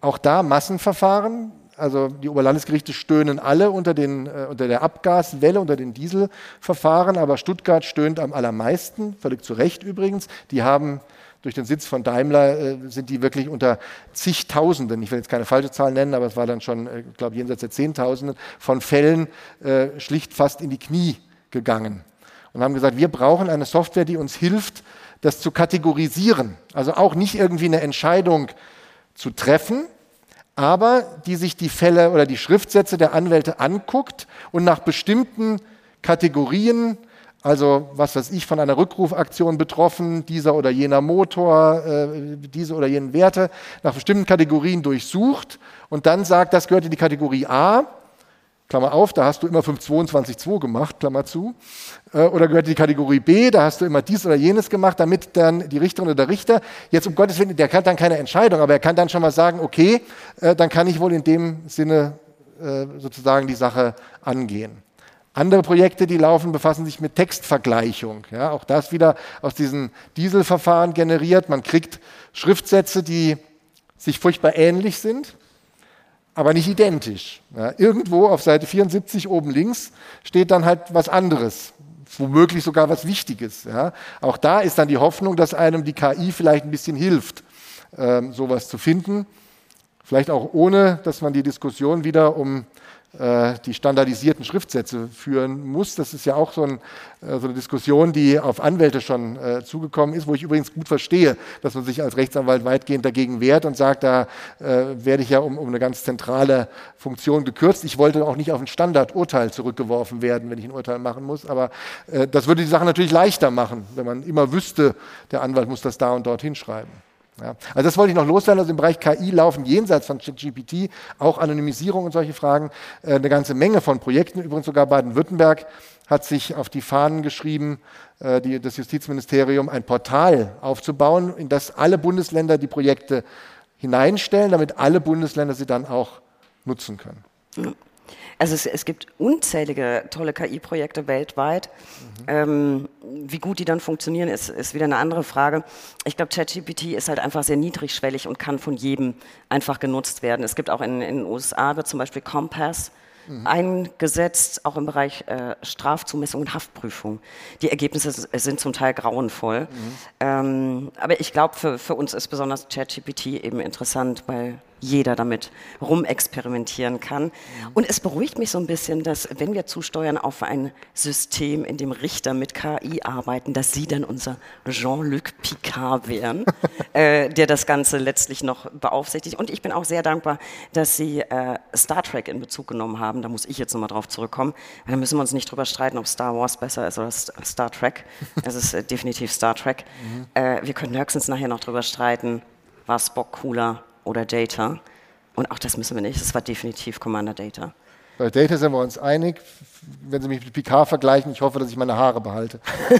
Auch da Massenverfahren, also die Oberlandesgerichte stöhnen alle unter, den, äh, unter der Abgaswelle, unter den Dieselverfahren, aber Stuttgart stöhnt am allermeisten, völlig zu Recht übrigens. Die haben durch den Sitz von Daimler äh, sind die wirklich unter zigtausenden, ich will jetzt keine falsche Zahl nennen, aber es war dann schon, äh, ich glaube, jenseits der Zehntausenden von Fällen äh, schlicht fast in die Knie gegangen und haben gesagt, wir brauchen eine Software, die uns hilft, das zu kategorisieren. Also auch nicht irgendwie eine Entscheidung zu treffen, aber die sich die Fälle oder die Schriftsätze der Anwälte anguckt und nach bestimmten Kategorien, also was weiß ich, von einer Rückrufaktion betroffen, dieser oder jener Motor, äh, diese oder jenen Werte, nach bestimmten Kategorien durchsucht und dann sagt, das gehört in die Kategorie A Klammer auf, da hast du immer 522.2 gemacht, Klammer zu. Äh, oder gehört die Kategorie B, da hast du immer dies oder jenes gemacht, damit dann die Richterin oder der Richter, jetzt um Gottes Willen, der kann dann keine Entscheidung, aber er kann dann schon mal sagen, okay, äh, dann kann ich wohl in dem Sinne äh, sozusagen die Sache angehen. Andere Projekte, die laufen, befassen sich mit Textvergleichung. Ja, auch das wieder aus diesen Dieselverfahren generiert. Man kriegt Schriftsätze, die sich furchtbar ähnlich sind aber nicht identisch. Ja, irgendwo auf Seite 74 oben links steht dann halt was anderes, womöglich sogar was Wichtiges. Ja. Auch da ist dann die Hoffnung, dass einem die KI vielleicht ein bisschen hilft, ähm, sowas zu finden. Vielleicht auch ohne, dass man die Diskussion wieder um die standardisierten Schriftsätze führen muss. Das ist ja auch so, ein, äh, so eine Diskussion, die auf Anwälte schon äh, zugekommen ist, wo ich übrigens gut verstehe, dass man sich als Rechtsanwalt weitgehend dagegen wehrt und sagt, da äh, werde ich ja um, um, eine ganz zentrale Funktion gekürzt. Ich wollte auch nicht auf ein Standardurteil zurückgeworfen werden, wenn ich ein Urteil machen muss, aber äh, das würde die Sache natürlich leichter machen, wenn man immer wüsste, der Anwalt muss das da und dort hinschreiben. Ja. Also das wollte ich noch loswerden. Also im Bereich KI laufen jenseits von ChatGPT auch Anonymisierung und solche Fragen äh, eine ganze Menge von Projekten. Übrigens sogar Baden-Württemberg hat sich auf die Fahnen geschrieben, äh, die, das Justizministerium ein Portal aufzubauen, in das alle Bundesländer die Projekte hineinstellen, damit alle Bundesländer sie dann auch nutzen können. Also es, es gibt unzählige tolle KI-Projekte weltweit. Mhm. Ähm, wie gut die dann funktionieren, ist, ist wieder eine andere Frage. Ich glaube, ChatGPT ist halt einfach sehr niedrigschwellig und kann von jedem einfach genutzt werden. Es gibt auch in, in den USA wird zum Beispiel Compass mhm. eingesetzt, auch im Bereich äh, Strafzumessung und Haftprüfung. Die Ergebnisse sind zum Teil grauenvoll. Mhm. Ähm, aber ich glaube, für, für uns ist besonders ChatGPT eben interessant, weil jeder damit rumexperimentieren kann. Und es beruhigt mich so ein bisschen, dass wenn wir zusteuern auf ein System, in dem Richter mit KI arbeiten, dass sie dann unser Jean-Luc Picard wären, äh, der das Ganze letztlich noch beaufsichtigt. Und ich bin auch sehr dankbar, dass Sie äh, Star Trek in Bezug genommen haben. Da muss ich jetzt nochmal drauf zurückkommen. Da müssen wir uns nicht drüber streiten, ob Star Wars besser ist oder Star Trek. Es ist äh, definitiv Star Trek. Mhm. Äh, wir können höchstens nachher noch drüber streiten, war Spock cooler oder Data. Und auch das müssen wir nicht. Es war definitiv Commander Data. Bei Data sind wir uns einig. Wenn Sie mich mit Picard vergleichen, ich hoffe, dass ich meine Haare behalte.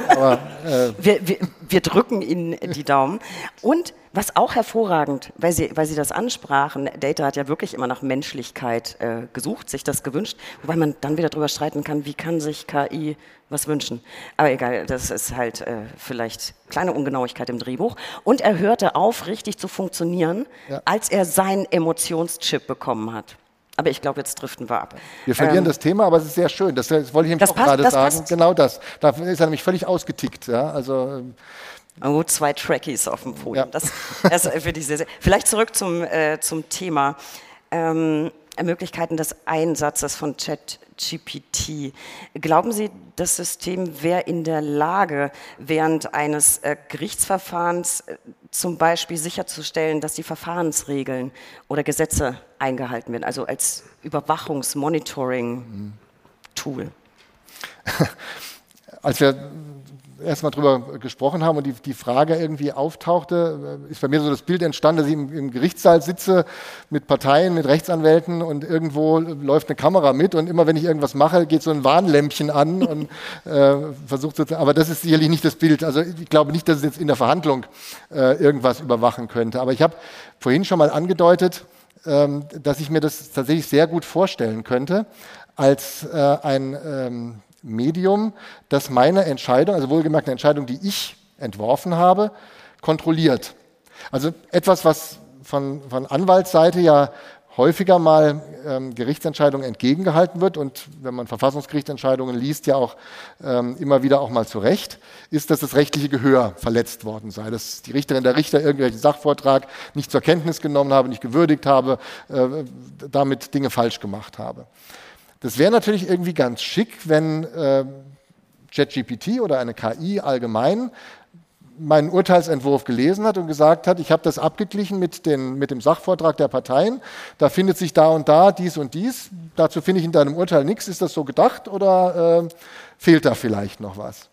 Aber, äh wir, wir, wir, drücken Ihnen die Daumen. Und was auch hervorragend, weil Sie, weil Sie das ansprachen, Data hat ja wirklich immer nach Menschlichkeit äh, gesucht, sich das gewünscht, wobei man dann wieder darüber streiten kann, wie kann sich KI was wünschen. Aber egal, das ist halt äh, vielleicht kleine Ungenauigkeit im Drehbuch. Und er hörte auf, richtig zu funktionieren, ja. als er seinen Emotionschip bekommen hat. Aber ich glaube, jetzt driften wir ab. Wir verlieren ähm, das Thema, aber es ist sehr schön. Das, das wollte ich nämlich auch passt, gerade sagen. Passt. Genau das. Da ist er nämlich völlig ausgetickt. Ja? Also, ähm, Oh, zwei Trackies auf dem Podium. Ja. Das, das finde ich sehr, sehr. Vielleicht zurück zum, äh, zum Thema. Ähm, Möglichkeiten des Einsatzes von ChatGPT. Glauben Sie, das System wäre in der Lage, während eines äh, Gerichtsverfahrens äh, zum Beispiel sicherzustellen, dass die Verfahrensregeln oder Gesetze eingehalten werden, also als Überwachungsmonitoring-Tool? Als wir erstmal drüber gesprochen haben und die, die Frage irgendwie auftauchte, ist bei mir so das Bild entstanden, dass ich im, im, Gerichtssaal sitze mit Parteien, mit Rechtsanwälten und irgendwo läuft eine Kamera mit und immer wenn ich irgendwas mache, geht so ein Warnlämpchen an und äh, versucht so, aber das ist sicherlich nicht das Bild. Also ich glaube nicht, dass es jetzt in der Verhandlung äh, irgendwas überwachen könnte. Aber ich habe vorhin schon mal angedeutet, ähm, dass ich mir das tatsächlich sehr gut vorstellen könnte als äh, ein ähm, Medium, das meine Entscheidung, also wohlgemerkt eine Entscheidung, die ich entworfen habe, kontrolliert. Also etwas, was von, von Anwaltsseite ja häufiger mal ähm, Gerichtsentscheidungen entgegengehalten wird und wenn man Verfassungsgerichtsentscheidungen liest, ja auch ähm, immer wieder auch mal zurecht, ist, dass das rechtliche Gehör verletzt worden sei, dass die Richterin, der Richter irgendwelchen Sachvortrag nicht zur Kenntnis genommen habe, nicht gewürdigt habe, äh, damit Dinge falsch gemacht habe. Das wäre natürlich irgendwie ganz schick, wenn äh, ChatGPT oder eine KI allgemein meinen Urteilsentwurf gelesen hat und gesagt hat, ich habe das abgeglichen mit, den, mit dem Sachvortrag der Parteien, da findet sich da und da dies und dies, dazu finde ich in deinem Urteil nichts, ist das so gedacht oder äh, fehlt da vielleicht noch was?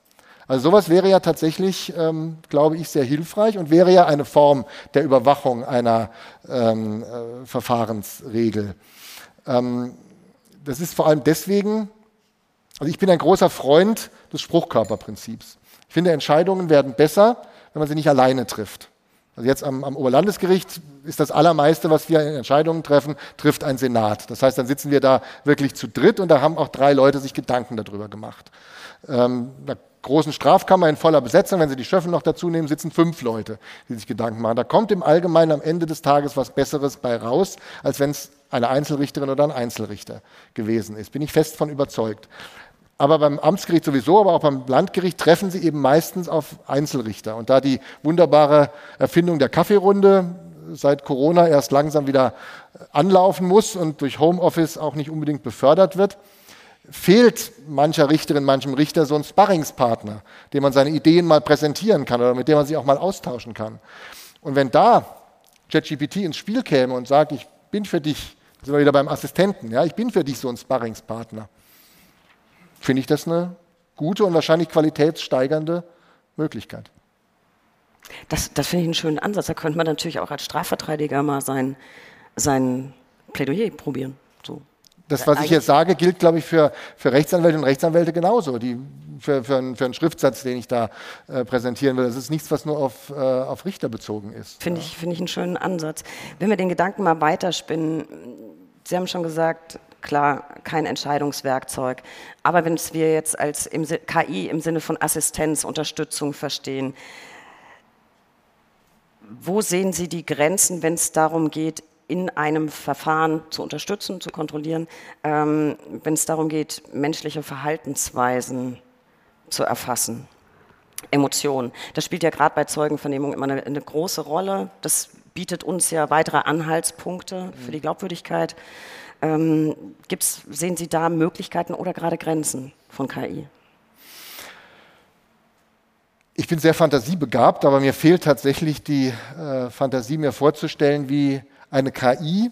Also sowas wäre ja tatsächlich, ähm, glaube ich, sehr hilfreich und wäre ja eine Form der Überwachung einer ähm, äh, Verfahrensregel. Ähm, das ist vor allem deswegen, also ich bin ein großer Freund des Spruchkörperprinzips. Ich finde, Entscheidungen werden besser, wenn man sie nicht alleine trifft. Also jetzt am, am, Oberlandesgericht ist das Allermeiste, was wir in Entscheidungen treffen, trifft ein Senat. Das heißt, dann sitzen wir da wirklich zu dritt und da haben auch drei Leute sich Gedanken darüber gemacht. Ähm, in der großen Strafkammer in voller Besetzung, wenn Sie die Schöffen noch dazu nehmen, sitzen fünf Leute, die sich Gedanken machen. Da kommt im Allgemeinen am Ende des Tages was Besseres bei raus, als wenn es eine Einzelrichterin oder ein Einzelrichter gewesen ist. Bin ich fest von überzeugt. Aber beim Amtsgericht sowieso, aber auch beim Landgericht treffen sie eben meistens auf Einzelrichter. Und da die wunderbare Erfindung der Kaffeerunde seit Corona erst langsam wieder anlaufen muss und durch Homeoffice auch nicht unbedingt befördert wird, fehlt mancher Richterin, manchem Richter so ein Sparringspartner, dem man seine Ideen mal präsentieren kann oder mit dem man sich auch mal austauschen kann. Und wenn da ChatGPT ins Spiel käme und sagt, ich bin für dich sind wir wieder beim Assistenten. Ja, ich bin für dich so ein Sparringspartner. Finde ich das eine gute und wahrscheinlich qualitätssteigernde Möglichkeit. Das, das finde ich einen schönen Ansatz. Da könnte man natürlich auch als Strafverteidiger mal sein, sein Plädoyer probieren. So. Das, was ich jetzt sage, gilt, glaube ich, für, für Rechtsanwälte und Rechtsanwälte genauso. Die, für, für, einen, für einen Schriftsatz, den ich da äh, präsentieren will. Das ist nichts, was nur auf, äh, auf Richter bezogen ist. Finde ja. ich, find ich einen schönen Ansatz. Wenn wir den Gedanken mal weiterspinnen, Sie haben schon gesagt, klar, kein Entscheidungswerkzeug. Aber wenn wir jetzt als im, KI im Sinne von Assistenz, Unterstützung verstehen, wo sehen Sie die Grenzen, wenn es darum geht, in einem Verfahren zu unterstützen, zu kontrollieren, ähm, wenn es darum geht, menschliche Verhaltensweisen zu erfassen? Emotionen. Das spielt ja gerade bei Zeugenvernehmungen immer eine, eine, große Rolle. Das bietet uns ja weitere Anhaltspunkte für die Glaubwürdigkeit. Ähm, gibt's, sehen Sie da Möglichkeiten oder gerade Grenzen von KI? Ich bin sehr fantasiebegabt, aber mir fehlt tatsächlich die äh, Fantasie, mir vorzustellen, wie eine KI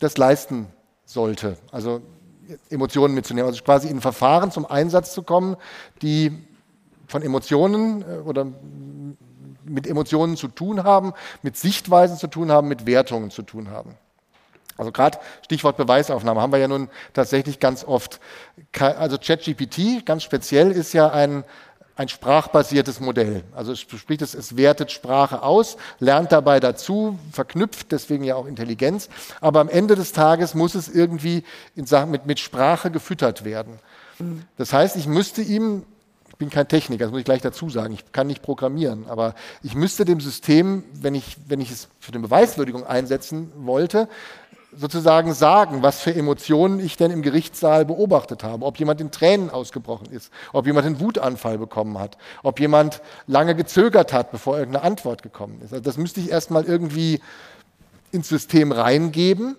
das leisten sollte. Also Emotionen mitzunehmen, also quasi in Verfahren zum Einsatz zu kommen, die von Emotionen äh, oder mit Emotionen zu tun haben, mit Sichtweisen zu tun haben, mit Wertungen zu tun haben. Also gerade Stichwort Beweisaufnahme haben wir ja nun tatsächlich ganz oft. Also ChatGPT ganz speziell ist ja ein, ein sprachbasiertes Modell. Also es spricht es, es wertet Sprache aus, lernt dabei dazu, verknüpft deswegen ja auch Intelligenz. Aber am Ende des Tages muss es irgendwie in Sachen mit, mit Sprache gefüttert werden. Das heißt, ich müsste ihm ich bin kein Techniker, das muss ich gleich dazu sagen. Ich kann nicht programmieren, aber ich müsste dem System, wenn ich, wenn ich es für eine Beweiswürdigung einsetzen wollte, sozusagen sagen, was für Emotionen ich denn im Gerichtssaal beobachtet habe, ob jemand in Tränen ausgebrochen ist, ob jemand einen Wutanfall bekommen hat, ob jemand lange gezögert hat, bevor irgendeine Antwort gekommen ist. Also das müsste ich erstmal irgendwie ins System reingeben.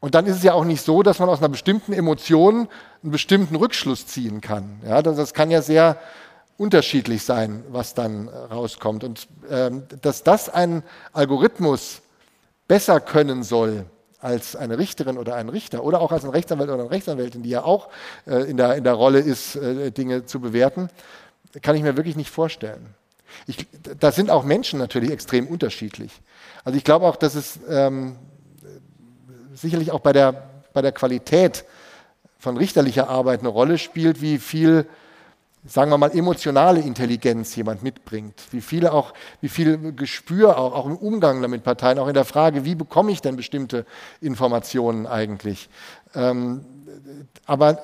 Und dann ist es ja auch nicht so, dass man aus einer bestimmten Emotion einen bestimmten Rückschluss ziehen kann. Ja, das kann ja sehr unterschiedlich sein, was dann rauskommt. Und ähm, dass das ein Algorithmus besser können soll, als eine Richterin oder ein Richter oder auch als ein Rechtsanwalt oder eine Rechtsanwältin, die ja auch äh, in, der, in der Rolle ist, äh, Dinge zu bewerten, kann ich mir wirklich nicht vorstellen. Ich, da sind auch Menschen natürlich extrem unterschiedlich. Also ich glaube auch, dass es ähm, sicherlich auch bei der, bei der Qualität von richterlicher Arbeit eine Rolle spielt, wie viel sagen wir mal, emotionale Intelligenz jemand mitbringt, wie viele auch, wie viel Gespür auch, auch im Umgang mit Parteien, auch in der Frage, wie bekomme ich denn bestimmte Informationen eigentlich. Ähm, aber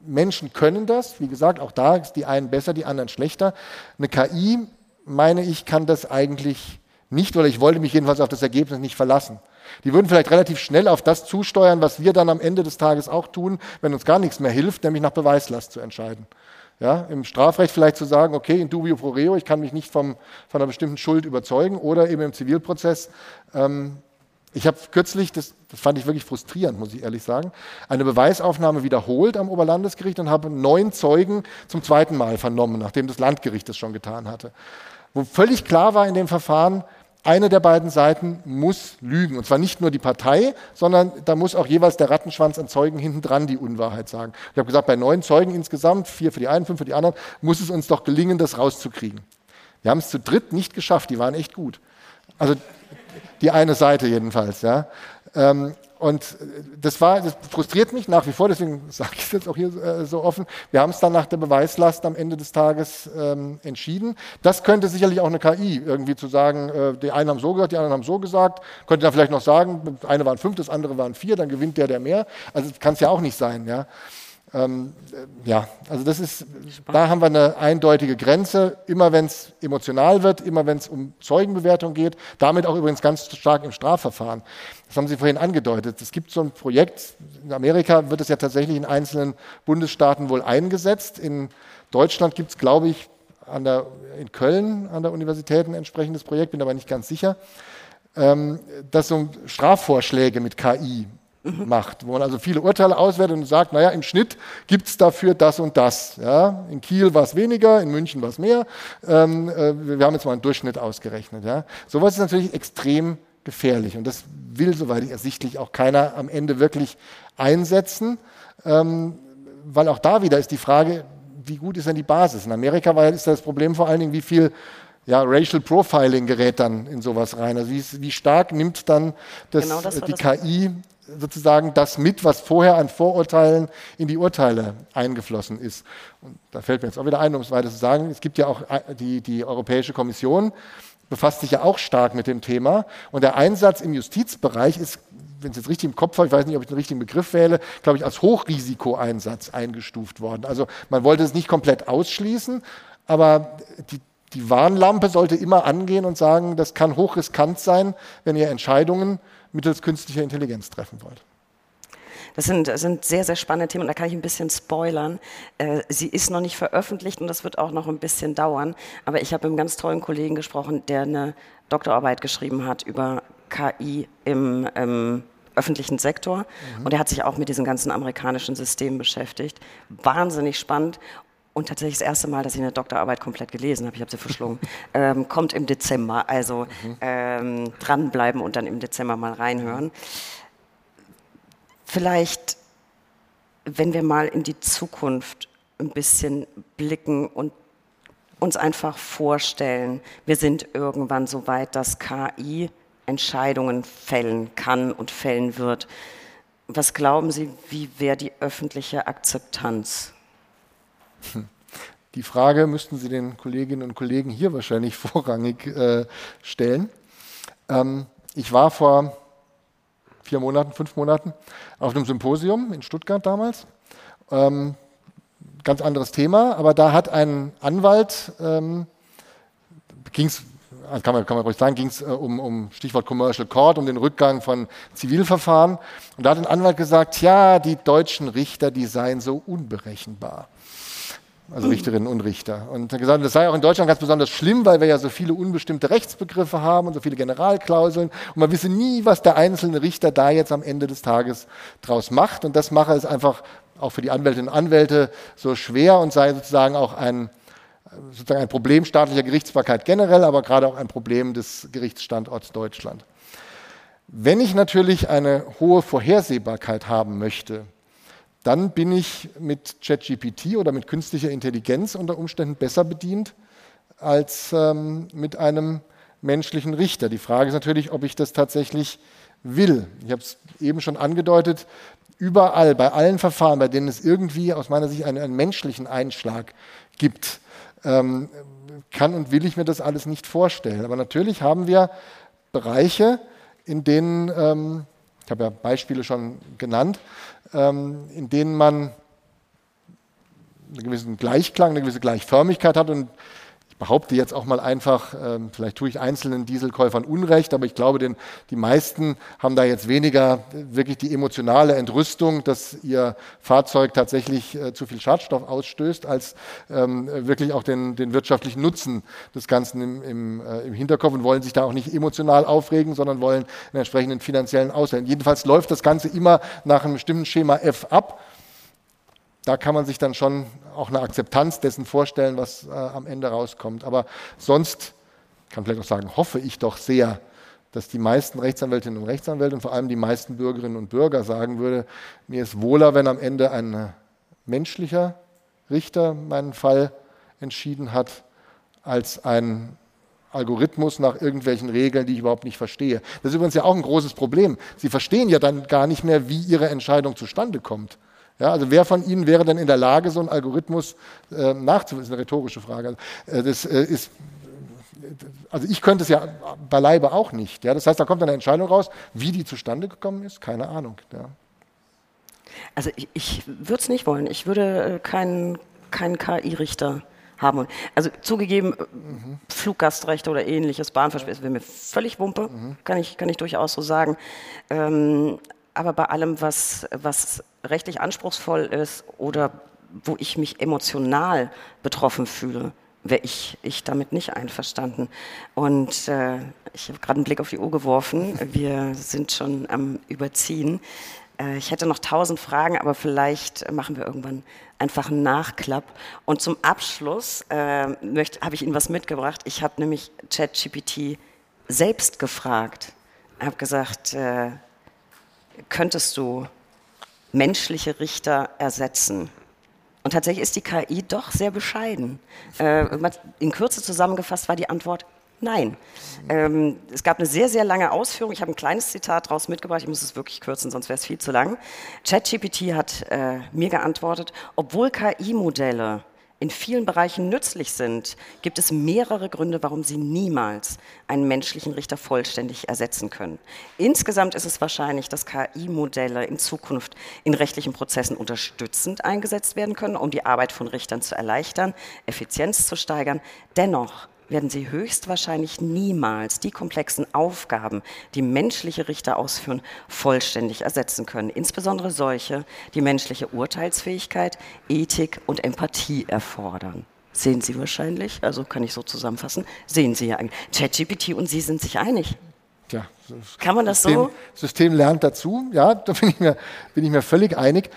Menschen können das, wie gesagt, auch da ist die einen besser, die anderen schlechter. Eine KI, meine ich, kann das eigentlich nicht, oder ich wollte mich jedenfalls auf das Ergebnis nicht verlassen. Die würden vielleicht relativ schnell auf das zusteuern, was wir dann am Ende des Tages auch tun, wenn uns gar nichts mehr hilft, nämlich nach Beweislast zu entscheiden. Ja, Im Strafrecht vielleicht zu sagen, okay, in dubio pro reo, ich kann mich nicht vom, von einer bestimmten Schuld überzeugen oder eben im Zivilprozess. Ähm, ich habe kürzlich, das, das, fand ich wirklich frustrierend, muss ich ehrlich sagen, eine Beweisaufnahme wiederholt am Oberlandesgericht und habe neun Zeugen zum zweiten Mal vernommen, nachdem das Landgericht das schon getan hatte. Wo völlig klar war in dem Verfahren, eine der beiden Seiten muss lügen. Und zwar nicht nur die Partei, sondern da muss auch jeweils der Rattenschwanz an Zeugen hinten dran die Unwahrheit sagen. Ich habe gesagt, bei neun Zeugen insgesamt, vier für die einen, fünf für die anderen, muss es uns doch gelingen, das rauszukriegen. Wir haben es zu dritt nicht geschafft, die waren echt gut. Also die eine Seite jedenfalls. Ja. Und das war, das frustriert mich nach wie vor, deswegen sage ich es jetzt auch hier äh, so offen. Wir haben es dann nach der Beweislast am Ende des Tages ähm, entschieden. Das könnte sicherlich auch eine KI irgendwie zu sagen, äh, die einen haben so gesagt, die anderen haben so gesagt. Könnte dann vielleicht noch sagen, eine waren fünf, das andere waren vier, dann gewinnt der, der mehr. Also kann es ja auch nicht sein, ja. Ähm, äh, ja, also das ist, da haben wir eine eindeutige Grenze. Immer wenn es emotional wird, immer wenn es um Zeugenbewertung geht, damit auch übrigens ganz stark im Strafverfahren. Das haben Sie vorhin angedeutet. Es gibt so ein Projekt, in Amerika wird es ja tatsächlich in einzelnen Bundesstaaten wohl eingesetzt. In Deutschland gibt es, glaube ich, an der, in Köln an der Universität ein entsprechendes Projekt, bin aber nicht ganz sicher, ähm, dass so Strafvorschläge mit KI macht, wo man also viele Urteile auswertet und sagt, naja, im Schnitt gibt es dafür das und das. Ja? In Kiel war es weniger, in München war es mehr. Ähm, äh, wir haben jetzt mal einen Durchschnitt ausgerechnet. Ja? Sowas ist natürlich extrem gefährlich und das will, soweit ich ersichtlich, auch keiner am Ende wirklich einsetzen, ähm, weil auch da wieder ist die Frage, wie gut ist denn die Basis? In Amerika war, ist das Problem vor allen Dingen, wie viel ja, Racial Profiling gerät dann in sowas rein. Also wie, wie stark nimmt dann das, genau das die KI sozusagen das mit, was vorher an Vorurteilen in die Urteile eingeflossen ist. Und da fällt mir jetzt auch wieder ein, um es weiter zu sagen, es gibt ja auch äh, die, die Europäische Kommission, befasst sich ja auch stark mit dem Thema. Und der Einsatz im Justizbereich ist, wenn ich es jetzt richtig im Kopf habe, ich weiß nicht, ob ich den richtigen Begriff wähle, glaube ich, als Hochrisikoeinsatz eingestuft worden. Also man wollte es nicht komplett ausschließen, aber die, die Warnlampe sollte immer angehen und sagen, das kann hochriskant sein, wenn ihr Entscheidungen mittels künstlicher Intelligenz treffen wollt. Das sind, das sind sehr, sehr spannende Themen. Da kann ich ein bisschen spoilern. Äh, sie ist noch nicht veröffentlicht und das wird auch noch ein bisschen dauern. Aber ich habe mit einem ganz tollen Kollegen gesprochen, der eine Doktorarbeit geschrieben hat über KI im, im öffentlichen Sektor. Mhm. Und er hat sich auch mit diesen ganzen amerikanischen Systemen beschäftigt. Wahnsinnig spannend. Und tatsächlich das erste Mal, dass ich eine Doktorarbeit komplett gelesen habe, ich habe sie verschlungen, ähm, kommt im Dezember. Also mhm. ähm, dranbleiben und dann im Dezember mal reinhören. Vielleicht, wenn wir mal in die Zukunft ein bisschen blicken und uns einfach vorstellen, wir sind irgendwann so weit, dass KI Entscheidungen fällen kann und fällen wird. Was glauben Sie, wie wäre die öffentliche Akzeptanz? Die Frage müssten Sie den Kolleginnen und Kollegen hier wahrscheinlich vorrangig äh, stellen. Ähm, ich war vor vier Monaten, fünf Monaten auf einem Symposium in Stuttgart damals. Ähm, ganz anderes Thema, aber da hat ein Anwalt, ähm, ging es also kann man, kann man ruhig sagen, ging es äh, um, um Stichwort Commercial Court, um den Rückgang von Zivilverfahren. Und da hat ein Anwalt gesagt, ja, die deutschen Richter, die seien so unberechenbar. Also Richterinnen und Richter. Und hat gesagt, das sei auch in Deutschland ganz besonders schlimm, weil wir ja so viele unbestimmte Rechtsbegriffe haben und so viele Generalklauseln. Und man wisse nie, was der einzelne Richter da jetzt am Ende des Tages draus macht. Und das mache es einfach auch für die Anwältinnen und Anwälte so schwer und sei sozusagen auch ein, sozusagen ein Problem staatlicher Gerichtsbarkeit generell, aber gerade auch ein Problem des Gerichtsstandorts Deutschland. Wenn ich natürlich eine hohe Vorhersehbarkeit haben möchte, dann bin ich mit ChatGPT oder mit künstlicher Intelligenz unter Umständen besser bedient als ähm, mit einem menschlichen Richter. Die Frage ist natürlich, ob ich das tatsächlich will. Ich habe es eben schon angedeutet, überall, bei allen Verfahren, bei denen es irgendwie aus meiner Sicht einen, einen menschlichen Einschlag gibt, ähm, kann und will ich mir das alles nicht vorstellen. Aber natürlich haben wir Bereiche, in denen, ähm, ich habe ja Beispiele schon genannt, in denen man einen gewissen Gleichklang, eine gewisse Gleichförmigkeit hat und ich behaupte jetzt auch mal einfach, ähm, vielleicht tue ich einzelnen Dieselkäufern Unrecht, aber ich glaube, den, die meisten haben da jetzt weniger wirklich die emotionale Entrüstung, dass ihr Fahrzeug tatsächlich äh, zu viel Schadstoff ausstößt, als ähm, wirklich auch den, den wirtschaftlichen Nutzen des Ganzen im, im, äh, im Hinterkopf und wollen sich da auch nicht emotional aufregen, sondern wollen einen entsprechenden finanziellen Ausgleich. Jedenfalls läuft das Ganze immer nach einem bestimmten Schema F ab da kann man sich dann schon auch eine Akzeptanz dessen vorstellen, was äh, am Ende rauskommt. Aber sonst kann vielleicht auch sagen, hoffe ich doch sehr, dass die meisten Rechtsanwältinnen und Rechtsanwälte und vor allem die meisten Bürgerinnen und Bürger sagen würde, mir ist wohler, wenn am Ende ein menschlicher Richter meinen Fall entschieden hat, als ein Algorithmus nach irgendwelchen Regeln, die ich überhaupt nicht verstehe. Das ist übrigens ja auch ein großes Problem. Sie verstehen ja dann gar nicht mehr, wie Ihre Entscheidung zustande kommt. Ja, also wer von Ihnen wäre denn in der Lage, so einen Algorithmus äh, nachzuweisen? Das ist eine rhetorische Frage. Äh, das äh, ist, also ich könnte es ja beileibe auch nicht. Ja? Das heißt, da kommt eine Entscheidung raus, wie die zustande gekommen ist, keine Ahnung. Ja. Also ich, ich würde es nicht wollen. Ich würde äh, keinen kein KI-Richter haben. Also zugegeben, mhm. Fluggastrechte oder ähnliches, Bahnverspätung, wäre mir völlig Wumpe, mhm. kann, ich, kann ich durchaus so sagen. Ähm, aber bei allem, was, was rechtlich anspruchsvoll ist oder wo ich mich emotional betroffen fühle, wäre ich, ich damit nicht einverstanden. Und äh, ich habe gerade einen Blick auf die Uhr geworfen. Wir sind schon am Überziehen. Äh, ich hätte noch tausend Fragen, aber vielleicht machen wir irgendwann einfach einen Nachklapp. Und zum Abschluss äh, habe ich Ihnen was mitgebracht. Ich habe nämlich ChatGPT selbst gefragt. Ich habe gesagt, äh, könntest du menschliche Richter ersetzen? Und tatsächlich ist die KI doch sehr bescheiden. Äh, in Kürze zusammengefasst war die Antwort Nein. Ähm, es gab eine sehr, sehr lange Ausführung. Ich habe ein kleines Zitat daraus mitgebracht. Ich muss es wirklich kürzen, sonst wäre es viel zu lang. ChatGPT hat äh, mir geantwortet, obwohl KI-Modelle in vielen Bereichen nützlich sind, gibt es mehrere Gründe, warum sie niemals einen menschlichen Richter vollständig ersetzen können. Insgesamt ist es wahrscheinlich, dass KI-Modelle in Zukunft in rechtlichen Prozessen unterstützend eingesetzt werden können, um die Arbeit von Richtern zu erleichtern, Effizienz zu steigern. Dennoch werden sie höchstwahrscheinlich niemals die komplexen Aufgaben, die menschliche Richter ausführen, vollständig ersetzen können. Insbesondere solche, die menschliche Urteilsfähigkeit, Ethik und Empathie erfordern. Sehen Sie wahrscheinlich, also kann ich so zusammenfassen, sehen Sie ja eigentlich. ChatGPT und Sie sind sich einig. Ja, kann man das System, so? System lernt dazu, ja, da bin ich, mir, bin ich mir völlig einig.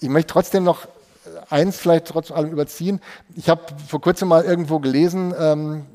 Ich möchte trotzdem noch eins vielleicht trotz allem überziehen. Ich habe vor kurzem mal irgendwo gelesen, ähm,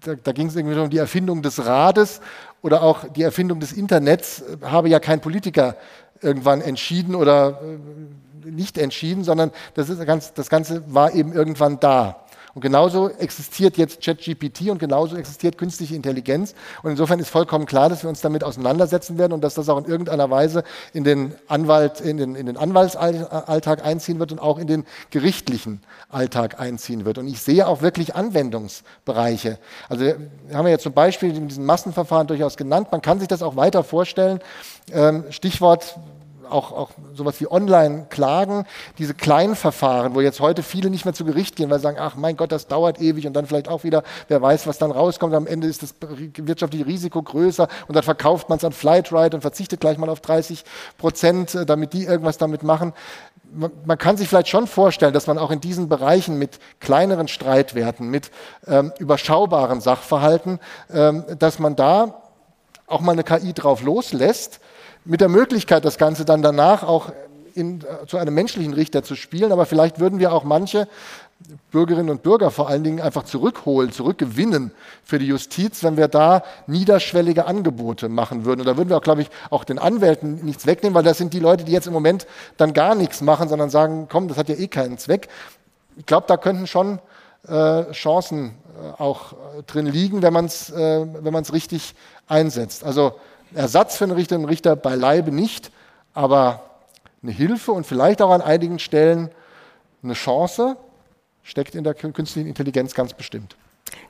da, da ging es irgendwie um die Erfindung des Rades oder auch die Erfindung des Internets, habe ja kein Politiker irgendwann entschieden oder äh, nicht entschieden, sondern das, ist ganz, das Ganze war eben irgendwann da. Und genauso existiert jetzt ChatGPT und genauso existiert künstliche Intelligenz. Und insofern ist vollkommen klar, dass wir uns damit auseinandersetzen werden und dass das auch in irgendeiner Weise in den, Anwalt, in den, in den Anwaltsalltag einziehen wird und auch in den gerichtlichen Alltag einziehen wird. Und ich sehe auch wirklich Anwendungsbereiche. Also wir haben ja zum Beispiel in diesen Massenverfahren durchaus genannt. Man kann sich das auch weiter vorstellen. Ähm, Stichwort auch, auch sowas wie Online-Klagen, diese kleinen Verfahren, wo jetzt heute viele nicht mehr zu Gericht gehen, weil sie sagen, ach mein Gott, das dauert ewig und dann vielleicht auch wieder, wer weiß, was dann rauskommt, am Ende ist das wirtschaftliche Risiko größer und dann verkauft man es an Flightride und verzichtet gleich mal auf 30 Prozent, äh, damit die irgendwas damit machen. Man kann sich vielleicht schon vorstellen, dass man auch in diesen Bereichen mit kleineren Streitwerten, mit ähm, überschaubaren Sachverhalten, ähm, dass man da auch mal eine KI drauf loslässt, mit der Möglichkeit, das Ganze dann danach auch in, äh, zu einem menschlichen Richter zu spielen. Aber vielleicht würden wir auch manche Bürgerinnen und Bürger vor allen Dingen einfach zurückholen, zurückgewinnen für die Justiz, wenn wir da niederschwellige Angebote machen würden. Und da würden wir auch, glaube ich, auch den Anwälten nichts wegnehmen, weil das sind die Leute, die jetzt im Moment dann gar nichts machen, sondern sagen, komm, das hat ja eh keinen Zweck. Ich glaube, da könnten schon äh, Chancen äh, auch äh, drin liegen, wenn man es äh, richtig einsetzt. Also Ersatz für eine Richterin und Richter beileibe nicht, aber eine Hilfe und vielleicht auch an einigen Stellen eine Chance steckt in der künstlichen Intelligenz ganz bestimmt.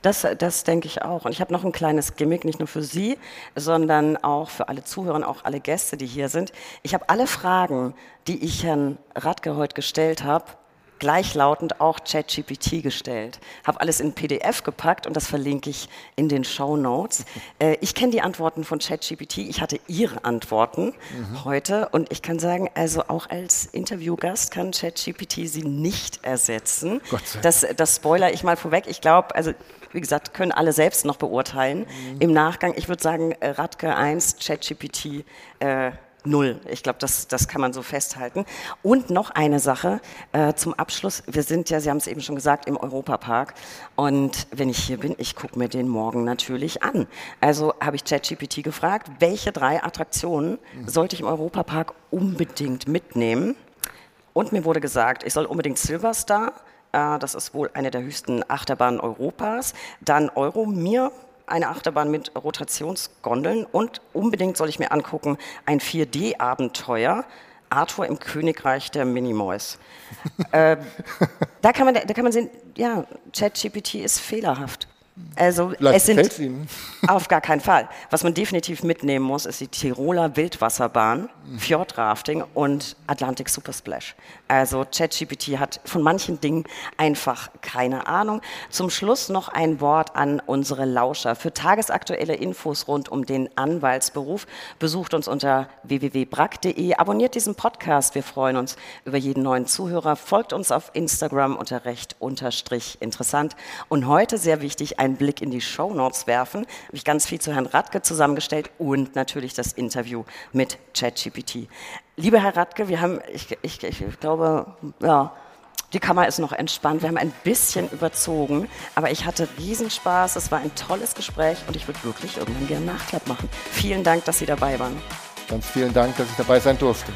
Das, das denke ich auch. Und ich habe noch ein kleines Gimmick, nicht nur für Sie, sondern auch für alle Zuhörer auch alle Gäste, die hier sind. Ich habe alle Fragen, die ich Herrn Radke heute gestellt habe, gleichlautend auch ChatGPT gestellt. Habe alles in PDF gepackt und das verlinke ich in den Show Notes. Äh, ich kenne die Antworten von ChatGPT. Ich hatte Ihre Antworten mhm. heute und ich kann sagen, also auch als Interviewgast kann ChatGPT Sie nicht ersetzen. Gott sei Dank. Das, das spoiler ich mal vorweg. Ich glaube, also wie gesagt, können alle selbst noch beurteilen. Mhm. Im Nachgang, ich würde sagen, äh, Radke 1, ChatGPT äh, Null. Ich glaube, das, das kann man so festhalten. Und noch eine Sache äh, zum Abschluss. Wir sind ja, Sie haben es eben schon gesagt, im Europapark. Und wenn ich hier bin, ich gucke mir den morgen natürlich an. Also habe ich ChatGPT gefragt, welche drei Attraktionen sollte ich im Europapark unbedingt mitnehmen? Und mir wurde gesagt, ich soll unbedingt Silverstar, äh, das ist wohl eine der höchsten Achterbahnen Europas, dann Euromir, eine Achterbahn mit Rotationsgondeln und unbedingt soll ich mir angucken ein 4D-Abenteuer. Arthur im Königreich der Minimoys. äh, da, kann man, da kann man sehen, ja, ChatGPT ist fehlerhaft. Also Vielleicht es sind auf gar keinen Fall. Was man definitiv mitnehmen muss, ist die Tiroler Wildwasserbahn. Fjordrafting und Atlantic Supersplash. Also ChatGPT hat von manchen Dingen einfach keine Ahnung. Zum Schluss noch ein Wort an unsere Lauscher. Für tagesaktuelle Infos rund um den Anwaltsberuf besucht uns unter www.brack.de. Abonniert diesen Podcast. Wir freuen uns über jeden neuen Zuhörer. Folgt uns auf Instagram unter recht unterstrich interessant. Und heute sehr wichtig einen Blick in die Show Notes werfen. Habe ich ganz viel zu Herrn Radke zusammengestellt und natürlich das Interview mit ChatGPT. Lieber Herr Radke, wir haben, ich, ich, ich glaube, ja, die Kammer ist noch entspannt. Wir haben ein bisschen überzogen, aber ich hatte Riesenspaß. Es war ein tolles Gespräch und ich würde wirklich irgendwann gerne Nachklapp machen. Vielen Dank, dass Sie dabei waren. Ganz vielen Dank, dass ich dabei sein durfte.